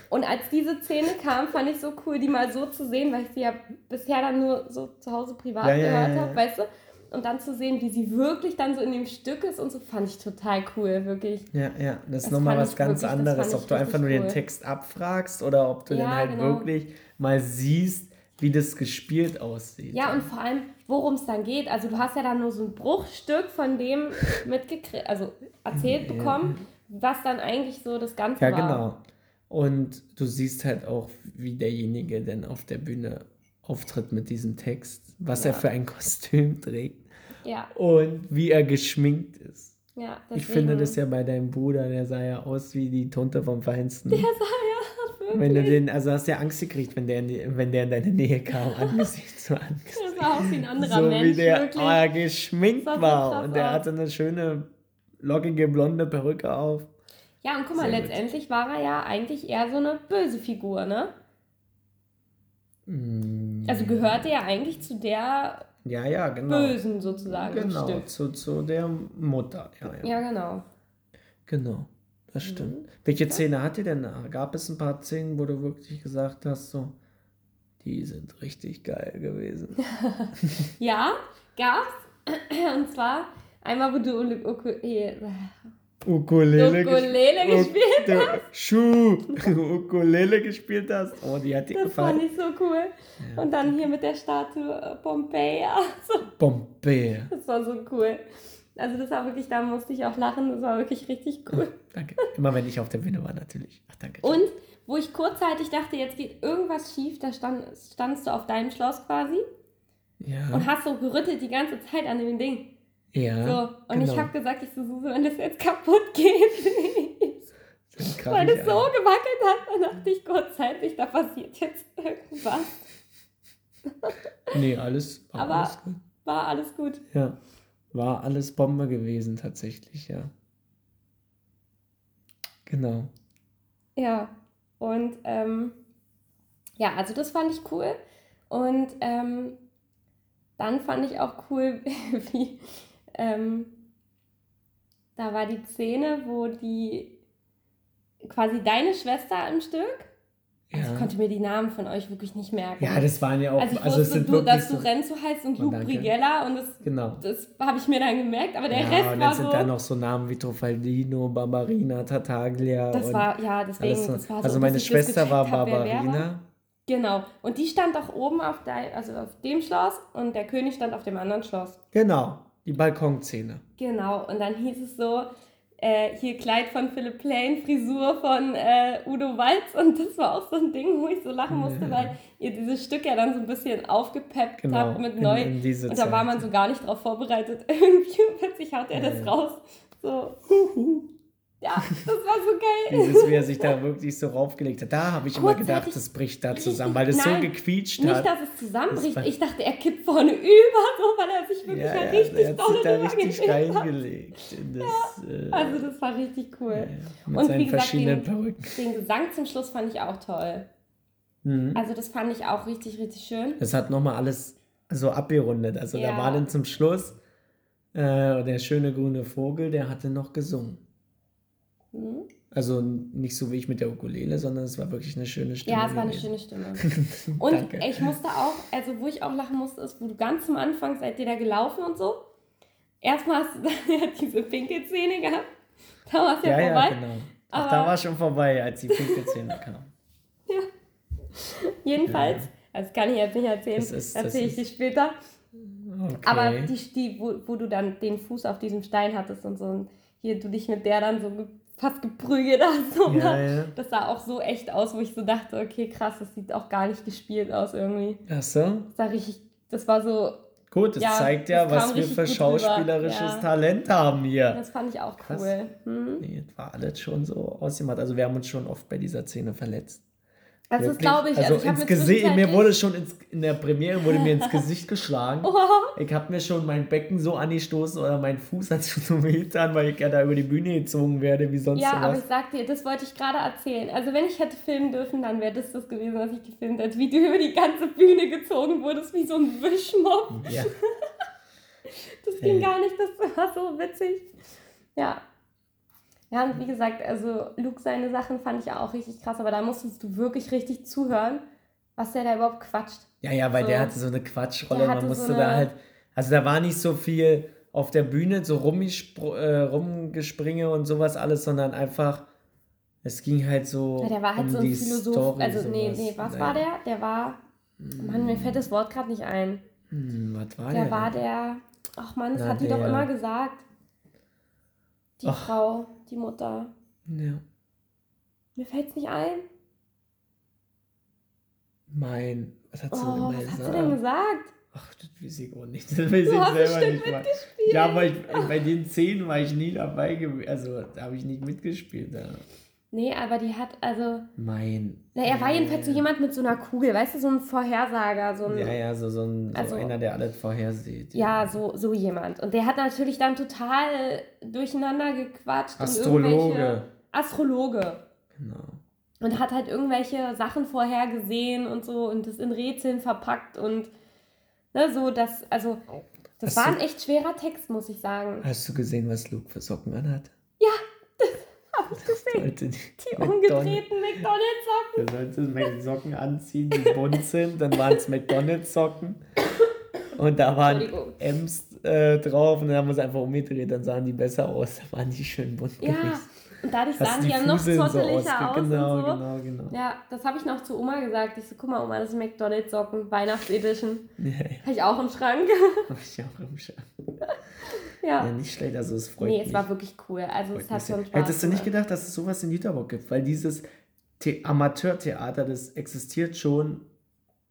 Und als diese Szene kam, fand ich so cool, die mal so zu sehen, weil ich sie ja bisher dann nur so zu Hause privat Ja, gehört ja, ja. habe, weißt du? Und dann zu sehen, wie sie wirklich dann so in dem Stück ist und so, fand ich total cool, wirklich. Ja, ja, das ist nochmal was ganz wirklich- anderes. Ob du einfach nur richtig den cool. Text abfragst oder ob du dann halt genau. wirklich mal siehst, wie das gespielt aussieht. Ja, und vor allem, worum es dann geht. Also du hast ja dann nur so ein Bruchstück von dem mitgekriegt, also erzählt Ja. bekommen, was dann eigentlich so das Ganze Ja, war. genau. Und du siehst halt auch, wie derjenige denn auf der Bühne auftritt mit diesem Text, was er Ja. für ein Kostüm trägt Ja, und wie er geschminkt ist. Ja. Ich finde deswegen- das ja bei deinem Bruder, der sah ja aus wie die Tonte vom Feinsten. Der sah ja wirklich. Wenn du den, also hast du ja Angst gekriegt, wenn der in, die, wenn der in deine Nähe kam, angesichts zu Der Angesicht. sah aus wie ein anderer So Mensch, wie der wirklich. ah, geschminkt so war. krass Und der hatte eine schöne, lockige, blonde Perücke auf. Ja, und guck mal, Sehr gut. letztendlich war er ja eigentlich eher so eine böse Figur, ne? Mm, Also gehörte er eigentlich zu der Ja, ja, genau. Bösen sozusagen. Genau, zu, zu der Mutter. Ja, ja. Ja, genau. Genau, das stimmt. Welche Szene hat dir denn? Gab es ein paar Szenen, wo du wirklich gesagt hast, so, die sind richtig geil gewesen? Ja, gab's. Und zwar einmal, wo du eh, Ukulele, Ukulele ges- gespielt Du- Schuh, Ukulele gespielt hast. Oh, die hat dir Das fand gefallen. ich so cool. Und dann hier mit der Statue äh, Pompeia. So, Bombay. das war so cool. Also das war wirklich, da musste ich auch lachen. Das war wirklich richtig cool. Danke. Immer wenn ich auf der Bühne war, natürlich. Ach, danke. Und wo ich kurzzeitig dachte, jetzt geht irgendwas schief, da stand, standst du auf deinem Schloss quasi ja. und hast so gerüttelt die ganze Zeit an dem Ding. Ja. So, und ich genau. habe gesagt, ich so, Suse, wenn das jetzt kaputt geht, krach weil ich es so ein. gewackelt hat, dann dachte ich kurzzeitig, da passiert jetzt irgendwas. Nee, alles war Aber- alles gut. War alles gut. Ja. War alles Bombe gewesen, tatsächlich, ja. Genau. Ja, und ähm, ja, also das fand ich cool. Und ähm, dann fand ich auch cool, wie ähm, da war die Szene, wo die quasi deine Schwester im Stück, also Ja. ich konnte mir die Namen von euch wirklich nicht merken. Ja, das waren ja auch. also ich also es wusste, du, dass du so, Renzo heißt und Oh, Luke. Brigella und das, Genau. das habe ich mir dann gemerkt, aber der ja, Rest und war dann sind so. da noch so Namen wie Trofaldino, Barbarina, Tartaglia. das war, ja, deswegen, so. das war so, also meine Schwester war gecheckt hab, wer wer war. Barbarina. Genau. Und die stand auch oben auf, dein, also auf dem Schloss und der König stand auf dem anderen Schloss. Genau. Die Balkonszene. Genau. Und dann hieß es so, äh, hier Kleid von Philipp Plain, Frisur von äh, Udo Walz. Und das war auch so ein Ding, wo ich so lachen musste, Ja. weil ihr dieses Stück ja dann so ein bisschen aufgepeppt Genau. habt mit in, neu. in diese und da war man so gar nicht drauf vorbereitet. Irgendwie plötzlich haut er Ja, das ja. raus. So. Ja, das war so geil. Dieses, wie er sich da wirklich so raufgelegt hat. Da habe ich immer gedacht, das bricht da zusammen, weil das so gequietscht Nicht, hat. dass es zusammenbricht. Das Ich dachte, er kippt vorne über, so, weil er sich wirklich Ja, ja, ja, richtig er hat sich da richtig reingelegt das, äh, Also das war richtig cool. ja, ja, mit Und seinen wie gesagt, verschiedenen den- Perücken. Den Gesang zum Schluss fand ich auch toll. Mhm. Also das fand ich auch richtig, richtig schön. Das hat nochmal alles so abgerundet. Also da Ja. war dann zum Schluss äh, der schöne grüne Vogel, der hatte noch gesungen. Mhm. Also nicht so wie ich mit der Ukulele, sondern es war wirklich eine schöne Stimme. Ja, es war eine schöne Stimme. Und ich musste auch, also wo ich auch lachen musste, ist, wo du ganz am Anfang seid ihr da gelaufen und so. Erstmal hast du dann ja diese Pinkelszene gehabt. Da war es ja, Ja, vorbei. ja, genau. Ach, Aber- da war schon vorbei, als die Pinkelszene kam. Jedenfalls, das kann ich jetzt nicht erzählen, Das ist- das erzähle ich dir später. Okay. Aber die, die wo, wo du dann den Fuß auf diesem Stein hattest und so, und hier du dich mit der dann so fast geprügelt hast. So, ja, ne? ja. Das sah auch so echt aus, wo ich so dachte, okay, krass, das sieht auch gar nicht gespielt aus irgendwie. Ach so. Das war richtig, das war so, Gut, das Ja, zeigt ja, das was wir für schauspielerisches. Talent haben hier. das fand ich auch Krass. cool. Hm? Nee, das war alles schon so ausgemacht. Also wir haben uns schon oft bei dieser Szene verletzt. Also das Wirklich. glaube ich. Also, ich hab ins mir Gesicht, mir wurde schon ins, in der Premiere wurde mir ins Gesicht geschlagen. Oh, Ich habe mir schon mein Becken so angestoßen oder mein Fuß hat schon so wehgetan, weil ich ja da über die Bühne gezogen werde, wie sonst ja, aber ich sag dir, das wollte ich gerade erzählen. Also wenn ich hätte filmen dürfen, dann wäre das das gewesen, was ich gefilmt hätte. Wie du über die ganze Bühne gezogen wurdest, wie so ein Wischmob. Ja. Das ging Hey. gar nicht, das war so witzig. Ja. Ja, und wie gesagt, also Luke seine Sachen fand ich auch richtig krass, aber da musstest du wirklich richtig zuhören, was der da überhaupt quatscht. ja, ja, weil So. der hatte so eine Quatschrolle. Man musste so da eine- halt. Also da war nicht so viel auf der Bühne, so rumgespr- äh, rumgespringe und sowas alles, sondern einfach. Es ging halt so. Ja, der war halt um so ein Philosoph. Story, also, nee, sowas. nee, was Naja. war der? Der war. Mann, mir fällt das Wort gerade nicht ein. Hm, was war Der der? war der. Ach Mann, das Na, hat die doch der- immer gesagt. Die Ach. Frau, die Mutter. Ja. Mir fällt's nicht ein. Mein. Was hat sie Oh, denn was hast du gesagt? denn gesagt? Ach, das weiß ich auch nicht. Das weiß ich Du hast selber bestimmt nicht mal. Ja, aber ich, bei den Szenen war ich nie dabei gewesen. Also, da habe ich nicht mitgespielt. Ja. Nee, aber die hat, also. Mein. Na, er war jedenfalls so jemand mit so einer Kugel, weißt du, so ein Vorhersager, so ein. Ja, ja, so, so, ein, so Also- einer, der alles vorhersieht. Ja, so, so jemand. Und der hat natürlich dann total durcheinander gequatscht. Astrologe. Astrologe. Genau. Und hat halt irgendwelche Sachen vorhergesehen und so und das in Rätseln verpackt und ne, so, das, also, das Hast war du- ein echt schwerer Text, muss ich sagen. Hast du gesehen, was Luke für Socken anhat? Sollte die, Die umgedrehten McDonalds-Socken. Er sollte Mac- Socken anziehen, die bunt sind. Dann waren es McDonalds-Socken. Und da waren. Ems äh, drauf und dann haben wir es einfach umgedreht. Dann sahen die besser aus. Da waren die schön bunt Ja, gewesen. und dadurch sahen du die ja noch so zotteliger ausge- aus Genau, und so. genau, genau. Ja, das habe ich noch zu Oma gesagt. Ich so, guck mal, Oma, das sind McDonalds-Socken, Weihnachtsedition. Ja, ja. Habe ich auch im Schrank. Hab ich auch im Schirm. ja. Ja, nicht schlecht. Also es freut nee, mich. es war wirklich cool. Also es Freut hat mich sehr. schon Spaß Hättest du nicht gedacht, dass es sowas in Jüterbock gibt? Weil dieses The Amateurtheater, das existiert schon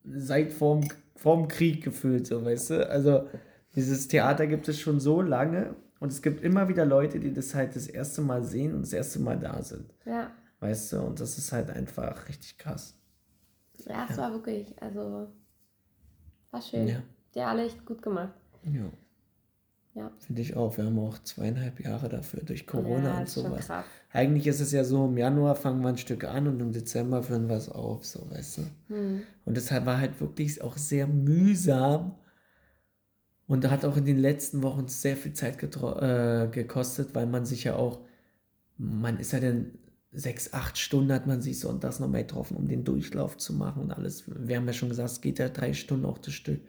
seit vorm, vorm Krieg gefühlt, so weißt du? Also dieses Theater gibt es schon so lange und es gibt immer wieder Leute, die das halt das erste Mal sehen und das erste Mal da sind, Ja, weißt du? Und das ist halt einfach richtig krass. ja, es war wirklich, also war schön. Ja. Die alle echt gut gemacht. Ja. Ja. Finde ich auch. Wir haben auch zweieinhalb Jahre dafür durch Corona ja, und sowas. Eigentlich ist es ja so, im Januar fangen wir ein Stück an und im Dezember führen wir es auf, so weißt du. Hm. Und deshalb war halt wirklich auch sehr mühsam und hat auch in den letzten Wochen sehr viel Zeit äh, gekostet, weil man sich ja auch, man ist ja dann sechs, acht Stunden hat man sich sonntags nochmal getroffen, um den Durchlauf zu machen und alles. Wir haben ja schon gesagt, es geht ja drei Stunden auch das Stück.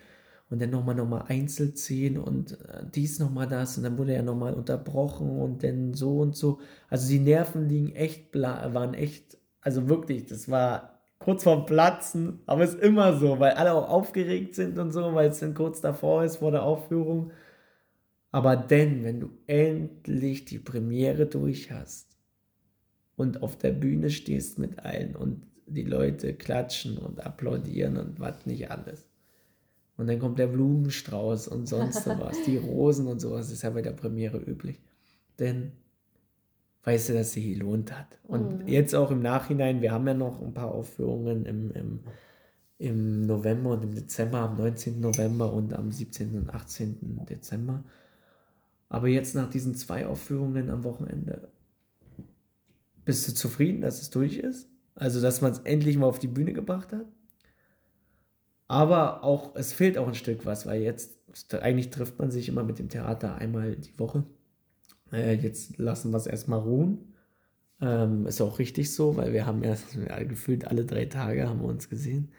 Und dann nochmal nochmal einzeln ziehen und äh, dies nochmal das und dann wurde er nochmal unterbrochen und dann so und so. Also die Nerven liegen echt, waren echt, also wirklich, das war kurz vorm Platzen, aber es ist immer so, weil alle auch aufgeregt sind und so, weil es dann kurz davor ist vor der Aufführung. Aber denn, wenn du endlich die Premiere durch hast und auf der Bühne stehst mit allen und die Leute klatschen und applaudieren und was nicht alles. Und dann kommt der Blumenstrauß und sonst was, die Rosen und sowas, ist ja bei der Premiere üblich. Denn weißt du, dass sie gelohnt hat. Und Mhm. jetzt auch im Nachhinein, wir haben ja noch ein paar Aufführungen im, im, im November und im Dezember, am 19. November und am 17. und 18. Dezember. Aber jetzt nach diesen zwei Aufführungen am Wochenende, bist du zufrieden, dass es durch ist? Also, dass man es endlich mal auf die Bühne gebracht hat? Aber auch, es fehlt auch ein Stück was, weil jetzt, eigentlich trifft man sich immer mit dem Theater einmal die Woche. Äh, jetzt lassen wir es erstmal ruhen. Ähm, ist auch richtig so, weil wir haben ja, ja gefühlt alle drei Tage haben wir uns gesehen.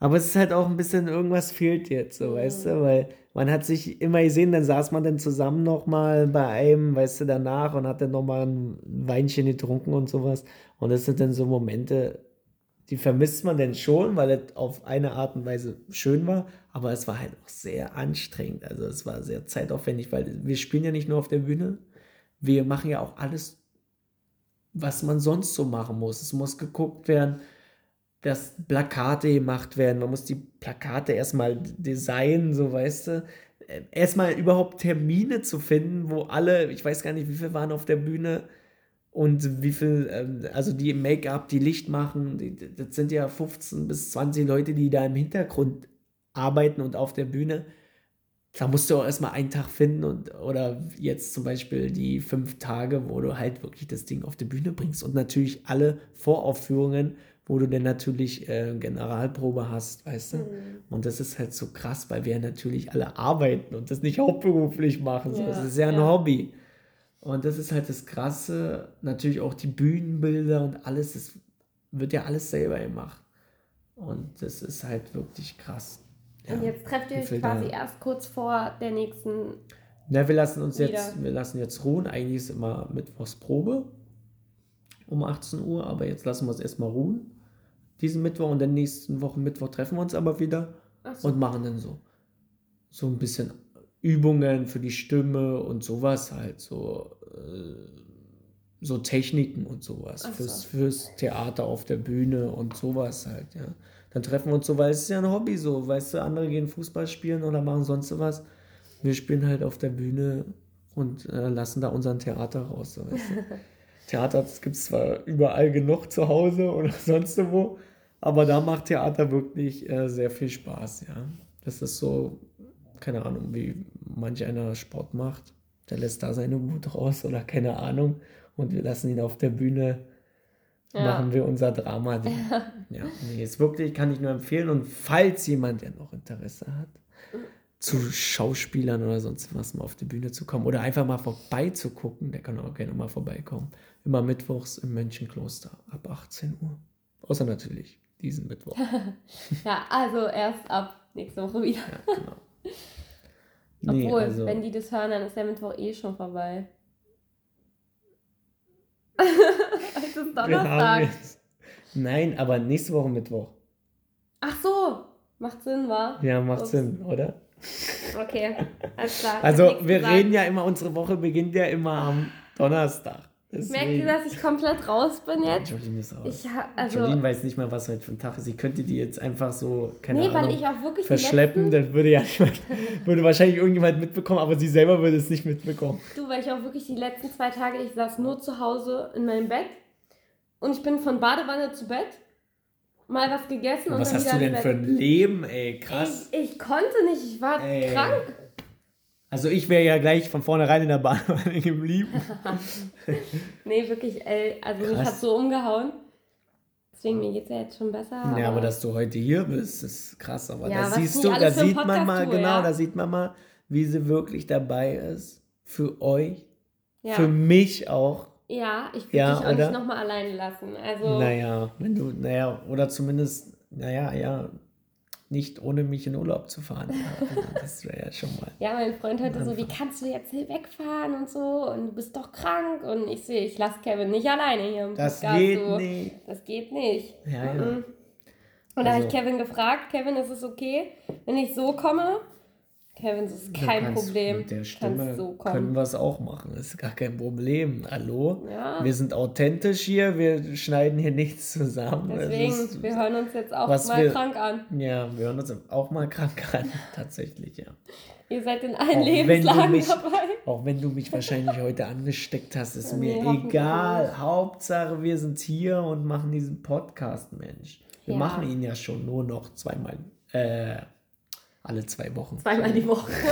Aber es ist halt auch ein bisschen, irgendwas fehlt jetzt, so, weißt du, weil man hat sich immer gesehen, dann saß man dann zusammen nochmal bei einem, weißt du, danach und hat dann nochmal ein Weinchen getrunken und sowas. Und das sind dann so Momente, die vermisst man denn schon, weil es auf eine Art und Weise schön war, aber es war halt auch sehr anstrengend. Also es war sehr zeitaufwendig, weil wir spielen ja nicht nur auf der Bühne, wir machen ja auch alles, was man sonst so machen muss. Es muss geguckt werden, dass Plakate gemacht werden. Man muss die Plakate erstmal designen, so weißt du. Äh, Erstmal überhaupt Termine zu finden, wo alle, ich weiß gar nicht, wie viele waren auf der Bühne und wie viel, ähm, also die Make-up, die Licht machen, die, das sind ja 15 bis 20 Leute, die da im Hintergrund arbeiten und auf der Bühne. Da musst du auch erstmal einen Tag finden und oder jetzt zum Beispiel die fünf Tage, wo du halt wirklich das Ding auf die Bühne bringst und natürlich alle Voraufführungen, wo du dann natürlich äh, Generalprobe hast, weißt du? Und das ist halt so krass, weil wir natürlich alle arbeiten und das nicht hauptberuflich machen. So. Ja, Das ist ja ein ja. Hobby. Und das ist halt das Krasse, natürlich auch die Bühnenbilder und alles, das wird ja alles selber gemacht. Und das ist halt wirklich krass. Ja. Und jetzt trefft ihr euch quasi da- erst kurz vor der nächsten. Na, wir lassen uns Wieder. jetzt, wir lassen jetzt ruhen. Eigentlich ist immer Mittwochsprobe um 18 Uhr, aber jetzt lassen wir es erstmal ruhen. Diesen Mittwoch und den nächsten Wochen Mittwoch treffen wir uns aber wieder so. und machen dann so, so ein bisschen Übungen für die Stimme und sowas halt, so, äh, so Techniken und sowas so. fürs, fürs Theater auf der Bühne und sowas halt, ja. Dann treffen wir uns so, weil es ist ja ein Hobby so, weißt du, andere gehen Fußball spielen oder machen sonst was. Wir spielen halt auf der Bühne und äh, lassen da unseren Theater raus, so, weißt du. Theater gibt es zwar überall genug zu Hause oder sonst wo, aber da macht Theater wirklich äh, sehr viel Spaß, ja. Das ist so, keine Ahnung, wie manch einer Sport macht. Der lässt da seine Wut raus oder keine Ahnung. und wir lassen ihn auf der Bühne, Ja. machen wir unser Drama. ja, nee, ist wirklich, kann ich nur empfehlen. Und falls jemand, der noch Interesse hat, zu Schauspielern oder sonst was mal auf die Bühne zu kommen oder einfach mal vorbeizugucken, der kann auch gerne mal vorbeikommen. Immer mittwochs im Mönchenkloster ab 18 Uhr. Außer natürlich diesen Mittwoch. Ja, also erst ab nächste Woche wieder. Ja, genau. Nee, Obwohl, also, wenn die das hören, dann ist der Mittwoch eh schon vorbei. es ist Donnerstag. nein, aber nächste Woche Mittwoch. Ach so, macht Sinn, wa? Ja, macht Ups. Sinn, oder? Okay, alles klar. Also, wir gesagt. reden ja immer, unsere Woche beginnt ja immer am Donnerstag. Merkt Deswegen. ihr, dass ich komplett raus bin jetzt? Jolene ist raus. Ich also, Jolene weiß nicht mal, was heute für ein Tag ist. Sie könnte die jetzt einfach so, keine nee, Ahnung, weil ich auch wirklich die verschleppen. Dann würde ja niemand, würde wahrscheinlich irgendjemand mitbekommen, aber sie selber würde es nicht mitbekommen. du, weil ich auch wirklich die letzten zwei Tage, ich saß nur zu Hause in meinem Bett und ich bin von Badewanne zu Bett, mal was gegessen und Was dann hast du denn für ein Leben, ey? Krass. Ich, ich konnte nicht, ich war Ey. krank. Also ich wäre ja gleich von vornherein in der Badewanne geblieben. Nee, wirklich, ey, also mich Krass. hat so umgehauen. Deswegen, mir geht's ja jetzt schon besser. Ja, aber dass du heute hier bist, ist krass. Aber Ja, da siehst du, da sieht man mal, tue, genau, ja. da sieht man mal, wie sie wirklich dabei ist. Für euch, ja. für mich auch. ja, ich will Ja, dich auch oder? nicht nochmal alleine lassen. Also, Naja, wenn du, naja, oder zumindest, naja, ja, nicht ohne mich in Urlaub zu fahren. Also das wäre ja schon mal. ja, mein Freund heute so, wie kannst du jetzt hier wegfahren und so und du bist doch krank und ich sehe, ich lasse Kevin nicht alleine hier im Das Podcast. geht so. nicht. Das geht nicht. Ja, ja. Mhm. Und da habe ich Also- Kevin gefragt, Kevin, ist es okay, wenn ich so komme? Kevin, das ist kein kannst Problem. Mit der Kannst Stimme so können kommen. wir es auch machen. Das ist gar kein Problem. Hallo? Ja. Wir sind authentisch hier, wir schneiden hier nichts zusammen. Deswegen, ist- wir hören uns jetzt auch mal wir- krank an. Ja, wir hören uns auch mal krank an, tatsächlich, ja. Ihr seid in allen Auch Lebenslagen mich- dabei. Auch wenn du mich wahrscheinlich heute angesteckt hast, ist Nee, mir egal. Hauptsache, wir sind hier und machen diesen Podcast, Mensch. Wir Ja. machen ihn ja schon nur noch zweimal, äh, alle zwei Wochen. Zweimal die Woche.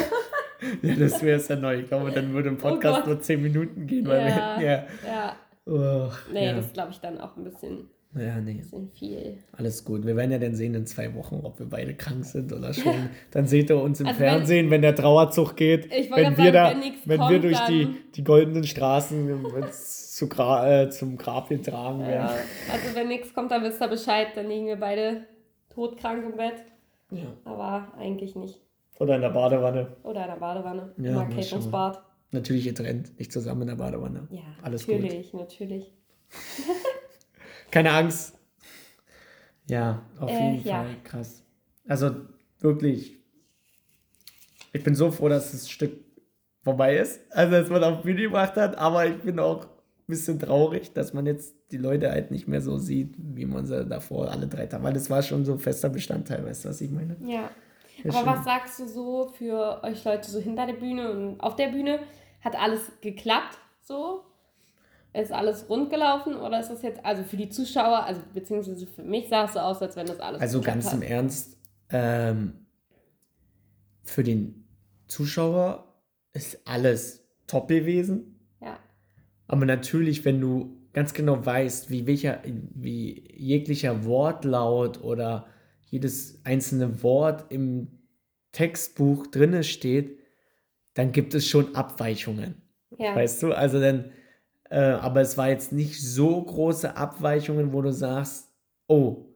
Ja, das wäre es ja neu. Ich glaube, dann würde ein Podcast Oh nur zehn Minuten gehen, weil Ja. wir, ja. Ja. Oh, Nee, ja. das glaube ich dann auch ein bisschen, ja, nee. bisschen viel. Alles gut. Wir werden ja dann sehen in zwei Wochen, ob wir beide krank sind oder schon. Dann seht ihr uns im Also wenn- Fernsehen, wenn der Trauerzug geht. Ich wollte wenn wir da, sagen, wenn nichts wenn wir kommt, durch die, die goldenen Straßen zu Gra äh, zum Grab getragen Ja. werden. Also wenn nichts kommt, dann wisst ihr Bescheid. Dann liegen wir beide todkrank im Bett. Ja. Aber eigentlich nicht. Oder in der Badewanne. Oder in der Badewanne. Ja, Im Erkältungsbad. Natürlich getrennt, nicht zusammen in der Badewanne. Ja, Alles gut. natürlich, natürlich. Keine Angst. Ja, auf Äh, jeden ja. Fall krass. Also wirklich, ich bin so froh, dass das Stück vorbei ist. Also, dass man auf Bühne gebracht hat, aber ich bin auch bisschen traurig, dass man jetzt die Leute halt nicht mehr so sieht, wie man sie davor alle drei Tage, weil das war schon so ein fester Bestandteil, weißt du, was ich meine? Ja. Ja, Aber schön. was sagst du so für euch Leute so hinter der Bühne und auf der Bühne? Hat alles geklappt so? Ist alles rund gelaufen oder ist das jetzt, also für die Zuschauer, also beziehungsweise für mich sah es so aus, als wenn das alles Also ganz im hat. Ernst, ähm, für den Zuschauer ist alles top gewesen. Aber natürlich, wenn du ganz genau weißt, wie, welcher, wie jeglicher Wortlaut oder jedes einzelne Wort im Textbuch drinne steht, dann gibt es schon Abweichungen. ja. Weißt du? Also dann, äh, aber es war jetzt nicht so große Abweichungen, wo du sagst, oh,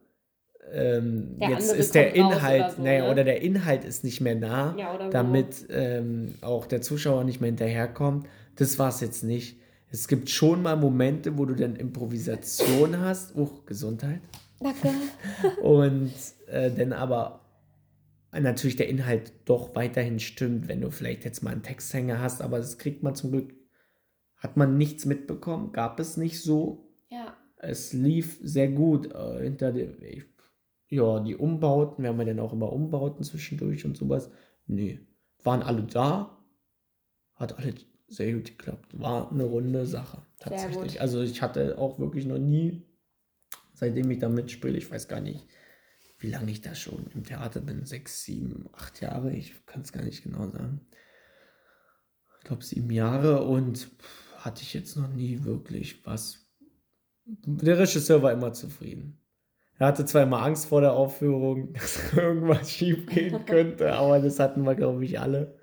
ähm, jetzt ist der Inhalt, oder so, naja, ne? oder der Inhalt ist nicht mehr da, Ja, damit ähm, auch der Zuschauer nicht mehr hinterherkommt. Das war es jetzt nicht. Es gibt schon mal Momente, wo du dann Improvisation hast. Uch, Gesundheit. Danke. Und äh, dann aber natürlich der Inhalt doch weiterhin stimmt, wenn du vielleicht jetzt mal einen Texthänger hast, aber das kriegt man zum Glück, hat man nichts mitbekommen, gab es nicht so. Ja, Es lief sehr gut äh, hinter der, ja, die Umbauten, wir haben ja dann auch immer Umbauten zwischendurch und sowas. Nee, waren alle da, hat alle sehr gut geklappt. War eine runde Sache, tatsächlich. Also ich hatte auch wirklich noch nie, seitdem ich da mitspiele, ich weiß gar nicht, wie lange ich da schon im Theater bin, sechs, sieben, acht Jahre, ich kann es gar nicht genau sagen. Ich glaube sieben Jahre und hatte ich jetzt noch nie wirklich was. Der Regisseur war immer zufrieden. Er hatte zwar immer Angst vor der Aufführung, dass irgendwas schief gehen könnte, aber das hatten wir, glaube ich, alle.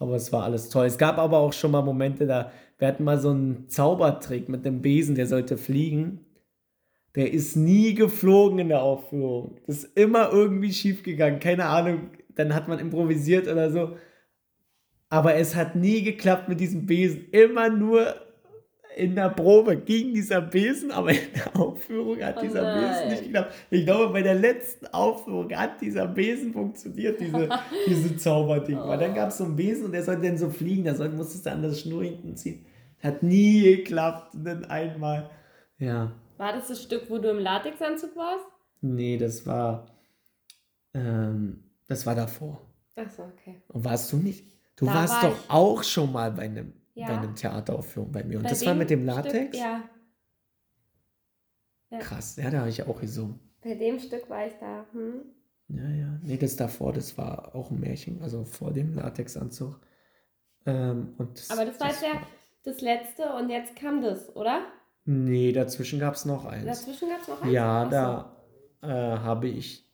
Aber es war alles toll. Es gab aber auch schon mal Momente, da wir hatten mal so einen Zaubertrick mit dem Besen, der sollte fliegen. Der ist nie geflogen in der Aufführung. Das ist immer irgendwie schief gegangen. Keine Ahnung. Dann hat man improvisiert oder so. Aber es hat nie geklappt mit diesem Besen. Immer nur in der Probe ging dieser Besen, aber in der Aufführung hat Oh dieser Besen nein. nicht geklappt. Ich glaube, bei der letzten Aufführung hat dieser Besen funktioniert, diese, diese Zauberding. Weil dann gab es so einen Besen und der sollte dann so fliegen, da soll, musstest du an das Schnur hinten ziehen. Hat nie geklappt, dann einmal. Ja, War das das Stück, wo du im Latexanzug warst? nee, das war, ähm, das war davor. Achso, okay. Und warst du nicht? Du Da warst war doch ich. auch schon mal bei einem, Ja. bei einem Theateraufführung bei mir. Und Bei das war mit dem Stück- Latex? ja, Ja. Krass, ja, da habe ich auch gesungen. bei dem Stück war ich da. Hm? Ja, ja. Nee, das davor, das war auch ein Märchen, also vor dem Latexanzug. Ähm, und das, Aber das war jetzt ja das letzte und jetzt kam das, oder? Nee, dazwischen gab es noch eins. Dazwischen gab es noch eins? Ja, da äh, habe ich,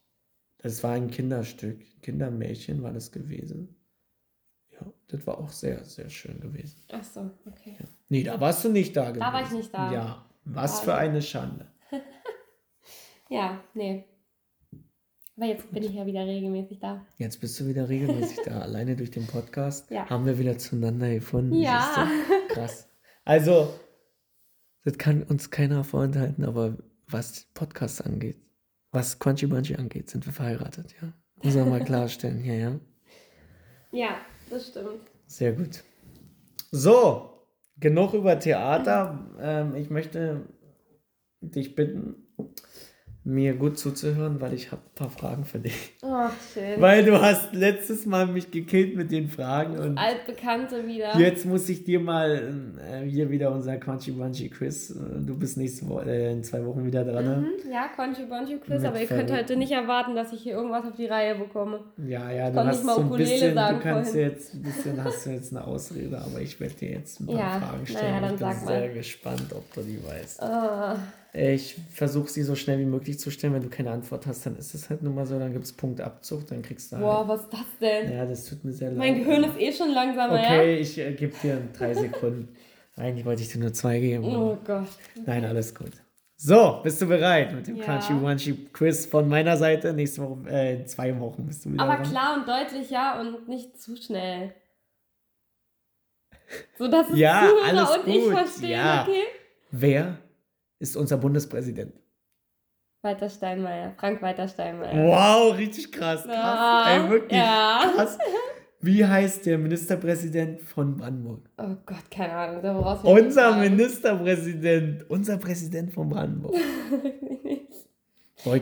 das war ein Kinderstück, Kindermärchen war das gewesen. Ja, das war auch sehr, sehr schön gewesen. Ach so, okay. Nee, da warst du nicht da gewesen. Da war ich nicht da. Ja, was für eine Schande. Ja, nee. Aber jetzt bin ich ja wieder regelmäßig da. Jetzt bist du wieder regelmäßig da. Alleine durch den Podcast Ja. haben wir wieder zueinander gefunden. Ja. Du? Krass. Also, das kann uns keiner vorenthalten, aber was Podcasts angeht, was Quanchi Banchi angeht, sind wir verheiratet, ja. Muss man mal klarstellen hier, ja. Ja, das stimmt. Sehr gut. So, genug über Theater. Ähm, ich möchte dich bitten, mir gut zuzuhören, weil ich habe ein paar Fragen für dich. Oh, schön. Weil du hast letztes Mal mich gekillt mit den Fragen und Altbekannte wieder. jetzt muss ich dir mal äh, hier wieder unser Quanchi Bunchi Quiz. Äh, Du bist nächste Woche, äh, in zwei Wochen wieder dran. ne? Mhm, ja, Conchu Bonchu Quiz, Mit aber ihr könnt heute nicht erwarten, dass ich hier irgendwas auf die Reihe bekomme. Ja, ja, du konnte hast nicht mal so ein Ukulele bisschen, sagen du kannst vorhin. jetzt ein bisschen, hast du jetzt eine Ausrede, aber ich werde dir jetzt ein paar Ja, Fragen naja, stellen. dann ich bin sag mal. sehr gespannt, ob du die weißt. Ah, Ich versuche sie so schnell wie möglich zu stellen. Wenn du keine Antwort hast, dann ist es halt nur mal so, dann gibt es Punktabzug, dann kriegst du boah, halt. was ist das denn? Ja, das tut mir sehr leid. mein Gehirn ist eh schon langsamer, Okay, ich äh, gebe dir drei Sekunden. Eigentlich wollte ich dir nur zwei geben. ja? Oh Gott. Nein, alles gut. So, bist du bereit mit dem Ja. Crunchy Wunchy Quiz von meiner Seite? Nächste Woche, äh, in zwei Wochen bist du wieder Aber dran. klar und deutlich, ja, und nicht zu schnell. So dass es Ja, Zuhörer alles und ich gut, verstehen, ja. okay? Wer ist unser Bundespräsident? Walter Steinmeier, Frank Walter Steinmeier. Wow, richtig krass. Krass. Ja, Ey, wirklich ja. krass. Wie heißt der Ministerpräsident von Brandenburg? Oh Gott, keine Ahnung, da brauchst du mich nicht Unser. Ministerpräsident. Unser Präsident von Brandenburg.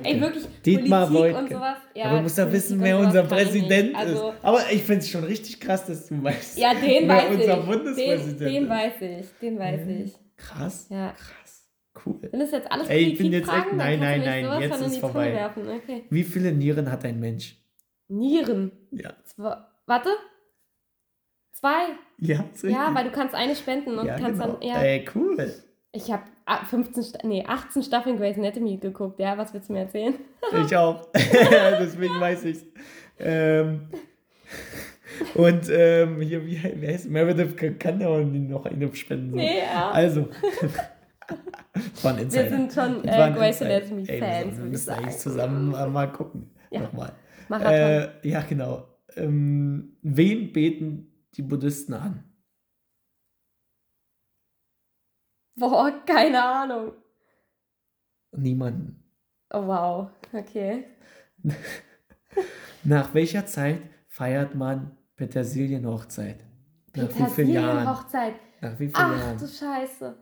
Ey, wirklich, Dietmar Politik und Wojtke. sowas. Ja, Aber du musst ja wissen, wer unser. Präsident Also, ist. Aber ich finde es schon richtig krass, dass du weißt. Ja, den wer weiß unser ich. Bundespräsident Den, den ist. weiß ich, den weiß Ja. ich. Krass. Ja. Krass. Cool. Sind das jetzt alles Ey, ich bin jetzt echt- nein, nein, nein, jetzt ist vorbei. Okay. Wie viele Nieren hat ein Mensch? Nieren. Ja. Zwei, warte. Zwei. Ja, ist richtig. Ja, weil du kannst eine spenden und ja, kannst genau. dann. Ja. Ey, cool. Ich habe 15, Sta- nee, 18 Staffeln Grey's Anatomy geguckt. Ja, was willst du mir erzählen? Ich auch. Deswegen weiß ich's. Ähm, und ähm, hier, wie, heißt Meredith kann da noch eine spenden. So. Nee, ja. Also. war ein Wir Insider. sind schon äh, Insider. Anatomy Ey, wir Fans, Wir müssen eigentlich zusammen äh, mal gucken. Ja. Nochmal. Marathon. Äh, ja, genau. Ähm, wen beten die Buddhisten an? Boah, keine Ahnung. Niemanden. Oh, wow. Okay. Nach welcher Zeit feiert man Petersilienhochzeit? Nach wie vielen Jahren? Hochzeit. Nach wie vielen Ach Jahren? du Scheiße.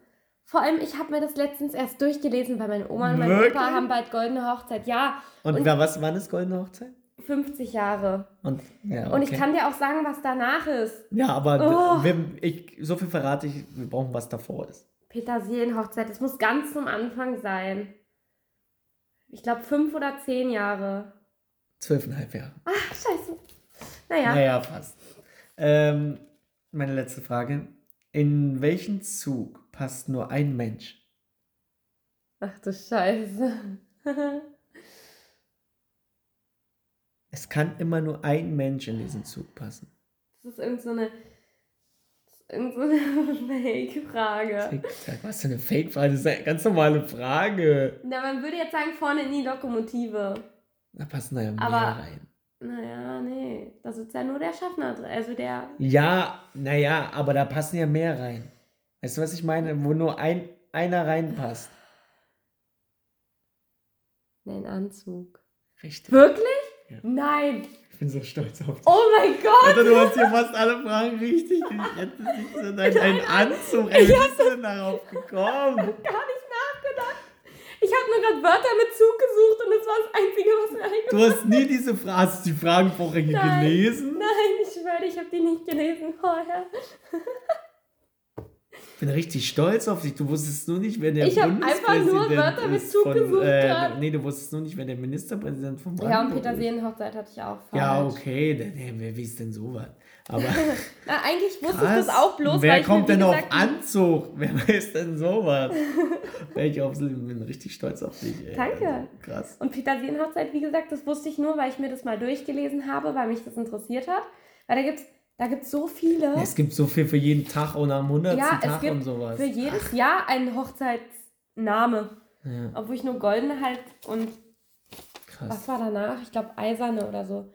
Vor allem, ich habe mir das letztens erst durchgelesen, weil meine Oma und mein Wirklich? Opa haben bald goldene Hochzeit. Ja, Und, und- was wann ist goldene Hochzeit? 50 Jahre. Und, ja, Und ich okay. kann dir auch sagen, was danach ist. Ja, aber Oh. wir, ich, so viel verrate ich, wir brauchen was davor ist. Petersilienhochzeit, das muss ganz zum Anfang sein. Ich glaube fünf oder zehn Jahre. Zwölfeinhalb Jahre. Ach, scheiße. Naja, Naja, fast. Ähm, meine letzte Frage. In welchen Zug passt nur ein Mensch? Ach du Scheiße. Es kann immer nur ein Mensch in diesen Zug passen. Das ist irgend so eine, irgend so eine Fake-Frage. Fake- Was für eine Fake-Frage? Das ist eine ganz normale Frage. Na, man würde jetzt sagen, vorne in die Lokomotive. Da passen da ja mehr Aber- rein. Naja, nee. Da sitzt ja nur der Schaffner drin. Also der. Ja, naja, aber da passen ja mehr rein. Weißt du, was ich meine? Wo nur ein, einer reinpasst. Ein Anzug. Richtig. Wirklich? Ja. Nein. Ich bin so stolz auf dich. Oh mein Gott. Alter, du hast hier fast alle Fragen richtig. Ich hätte nicht so dein, ein Anzug. Ey, wie bist du denn darauf gekommen? Gar nicht nachgedacht. Ich habe nur gerade Wörter mit Zug gesucht und das war das Einzige, was mir eingefallen Du hast nie diese du die Fragenvorhänge Nein. gelesen? Nein, ich schwöre, ich habe die nicht gelesen vorher. Ich bin richtig stolz auf dich. Du wusstest nur nicht, wer der Ich hab einfach Bundespräsident nur Wörter mit ist von, äh. Nee, du wusstest nur nicht, wer der Ministerpräsident von Ja, und Brandenburg ist. Petersilienhochzeit hatte ich auch falsch. Ja, okay. Der, der, wer weiß denn sowas? Aber Na, eigentlich wusste krass. ich das auch bloß, wer weil ich kommt wie denn auf Anzug? Wer weiß denn sowas? Ich bin richtig stolz auf dich. Ey. Danke. Also, krass. Und Petersilienhochzeit, wie gesagt, das wusste ich nur, weil ich mir das mal durchgelesen habe, weil mich das interessiert hat. Weil da gibt's, da gibt's so viele. Es gibt so viel für jeden Tag und am 100. Ja, es Tag gibt und sowas. für jedes Jahr einen Hochzeitsname. Ja, Obwohl ich nur goldene halt und was krass. war danach? Ich glaube eiserne oder so.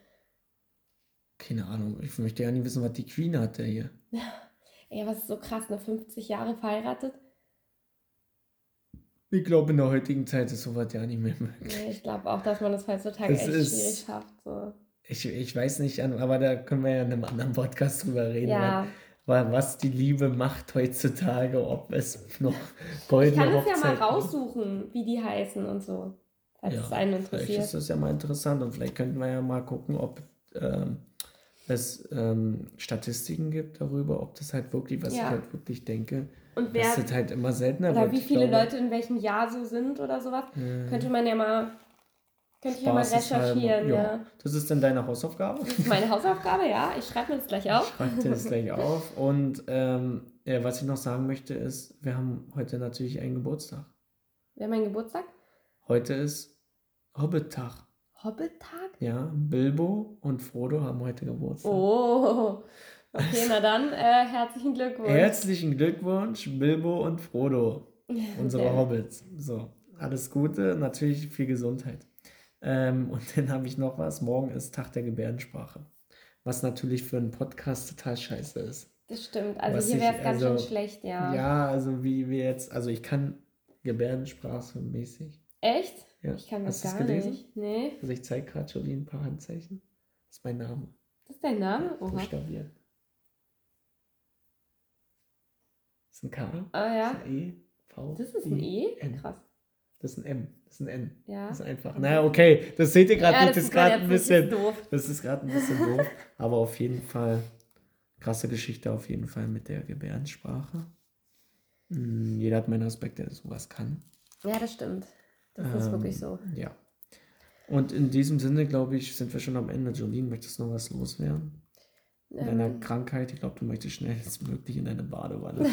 Keine Ahnung. Ich möchte ja nicht wissen, was die Queen hatte hier. Ey, was ist so krass, ne? 50 Jahre verheiratet? Ich glaube, in der heutigen Zeit ist sowas ja nicht mehr möglich. Nee, ich glaube auch, dass man das heutzutage Es echt schwierig schafft. So. Ich, ich weiß nicht, aber da können wir ja in einem anderen Podcast drüber reden. Ja, Weil, was die Liebe macht heutzutage, ob es noch ich goldene kann es ja mal raussuchen, wie die heißen und so. Falls Ja, es einen Vielleicht ist interessiert. das ja mal interessant und vielleicht könnten wir ja mal gucken, ob ähm, es ähm, Statistiken gibt darüber, ob das halt wirklich, was Ja. ich halt wirklich denke, Und wer dass das halt immer seltener oder wird. wie Ich viele glaube, Leute in welchem Jahr so sind oder sowas, äh, könnte man ja mal, könnte ich ja mal recherchieren. Ja. Das ist dann deine Hausaufgabe. Das ist meine Hausaufgabe, ja. Ich schreibe mir das gleich auf. Schreib dir das gleich auf. Und ähm, ja, was ich noch sagen möchte ist, wir haben heute natürlich einen Geburtstag. Wir haben einen Geburtstag. Heute ist Hobbit-Tag. Hobbit-Tag? Ja, Bilbo und Frodo haben heute Geburtstag. Oh. Okay, na dann, äh, herzlichen Glückwunsch. Herzlichen Glückwunsch, Bilbo und Frodo, unsere Hobbits. So, alles Gute, natürlich viel Gesundheit. Ähm, und dann habe ich noch was. Morgen ist Tag der Gebärdensprache. Was natürlich für einen Podcast total scheiße ist. Das stimmt. Also Was hier wäre es ganz also, schön schlecht, ja. Ja. also wie wir jetzt, also ich kann Gebärdensprache mäßig. Echt? Ja. Ich kann das Hast gar gelesen? nicht. Nee. Also ich zeige gerade schon ein paar Handzeichen. Das ist mein Name. Das ist dein Name? Oha. Buchstabiert. Das ist ein K. Ah ja. Das ist ein E. V. Das ist ein E? N. Krass. Das ist ein M. Das ist ein N. Ja. Das ist einfach. Naja, okay. Das seht ihr gerade ja, nicht. Das ist gerade ein bisschen. ist doof. Das ist gerade ein bisschen doof. Aber auf jeden Fall. Krasse Geschichte auf jeden Fall mit der Gebärdensprache. Hm, Jeder hat meinen Aspekt, der sowas kann. Ja, das stimmt. Das ist Ähm, wirklich so. Ja. Und in diesem Sinne, glaube ich, sind wir schon am Ende. Jolene, möchtest du noch was loswerden? In deiner Ähm, Krankheit? Ich glaube, du möchtest schnellstmöglich in deine Badewanne.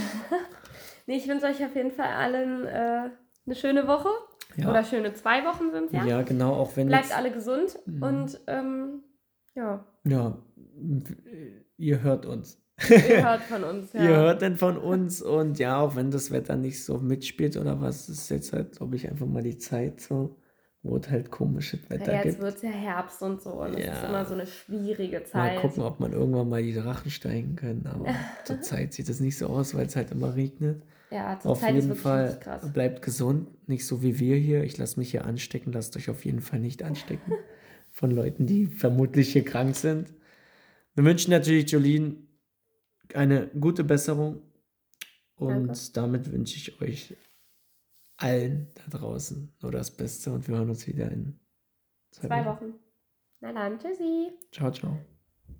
nee, ich wünsche euch auf jeden Fall allen äh, eine schöne Woche. Ja, Oder schöne zwei Wochen sind es ja. ja genau, auch wenn Bleibt jetzt, alle gesund Mhm. und ähm, ja, Ja, ihr hört uns. ihr hört von uns. Ja. Ihr hört dann von uns und ja, auch wenn das Wetter nicht so mitspielt oder was, ist jetzt halt, glaube ich, einfach mal die Zeit so, wo es halt komisches Wetter ja, jetzt gibt. wird es ja Herbst und so und es Ja. ist immer so eine schwierige Mal Zeit. gucken, ob man irgendwann mal die Drachen steigen können, aber zurzeit sieht es nicht so aus, weil es halt immer regnet. Ja, zur Auf Zeit ist jeden wirklich Fall bleibt gesund, nicht so wie wir hier. Ich lasse mich hier anstecken, lasst euch auf jeden Fall nicht anstecken von Leuten, die vermutlich hier krank sind. Wir wünschen natürlich Jolene eine gute Besserung und Danke. damit wünsche ich euch allen da draußen nur das Beste und wir hören uns wieder in Zwei Wochen. Na dann, tschüssi. Ciao, ciao.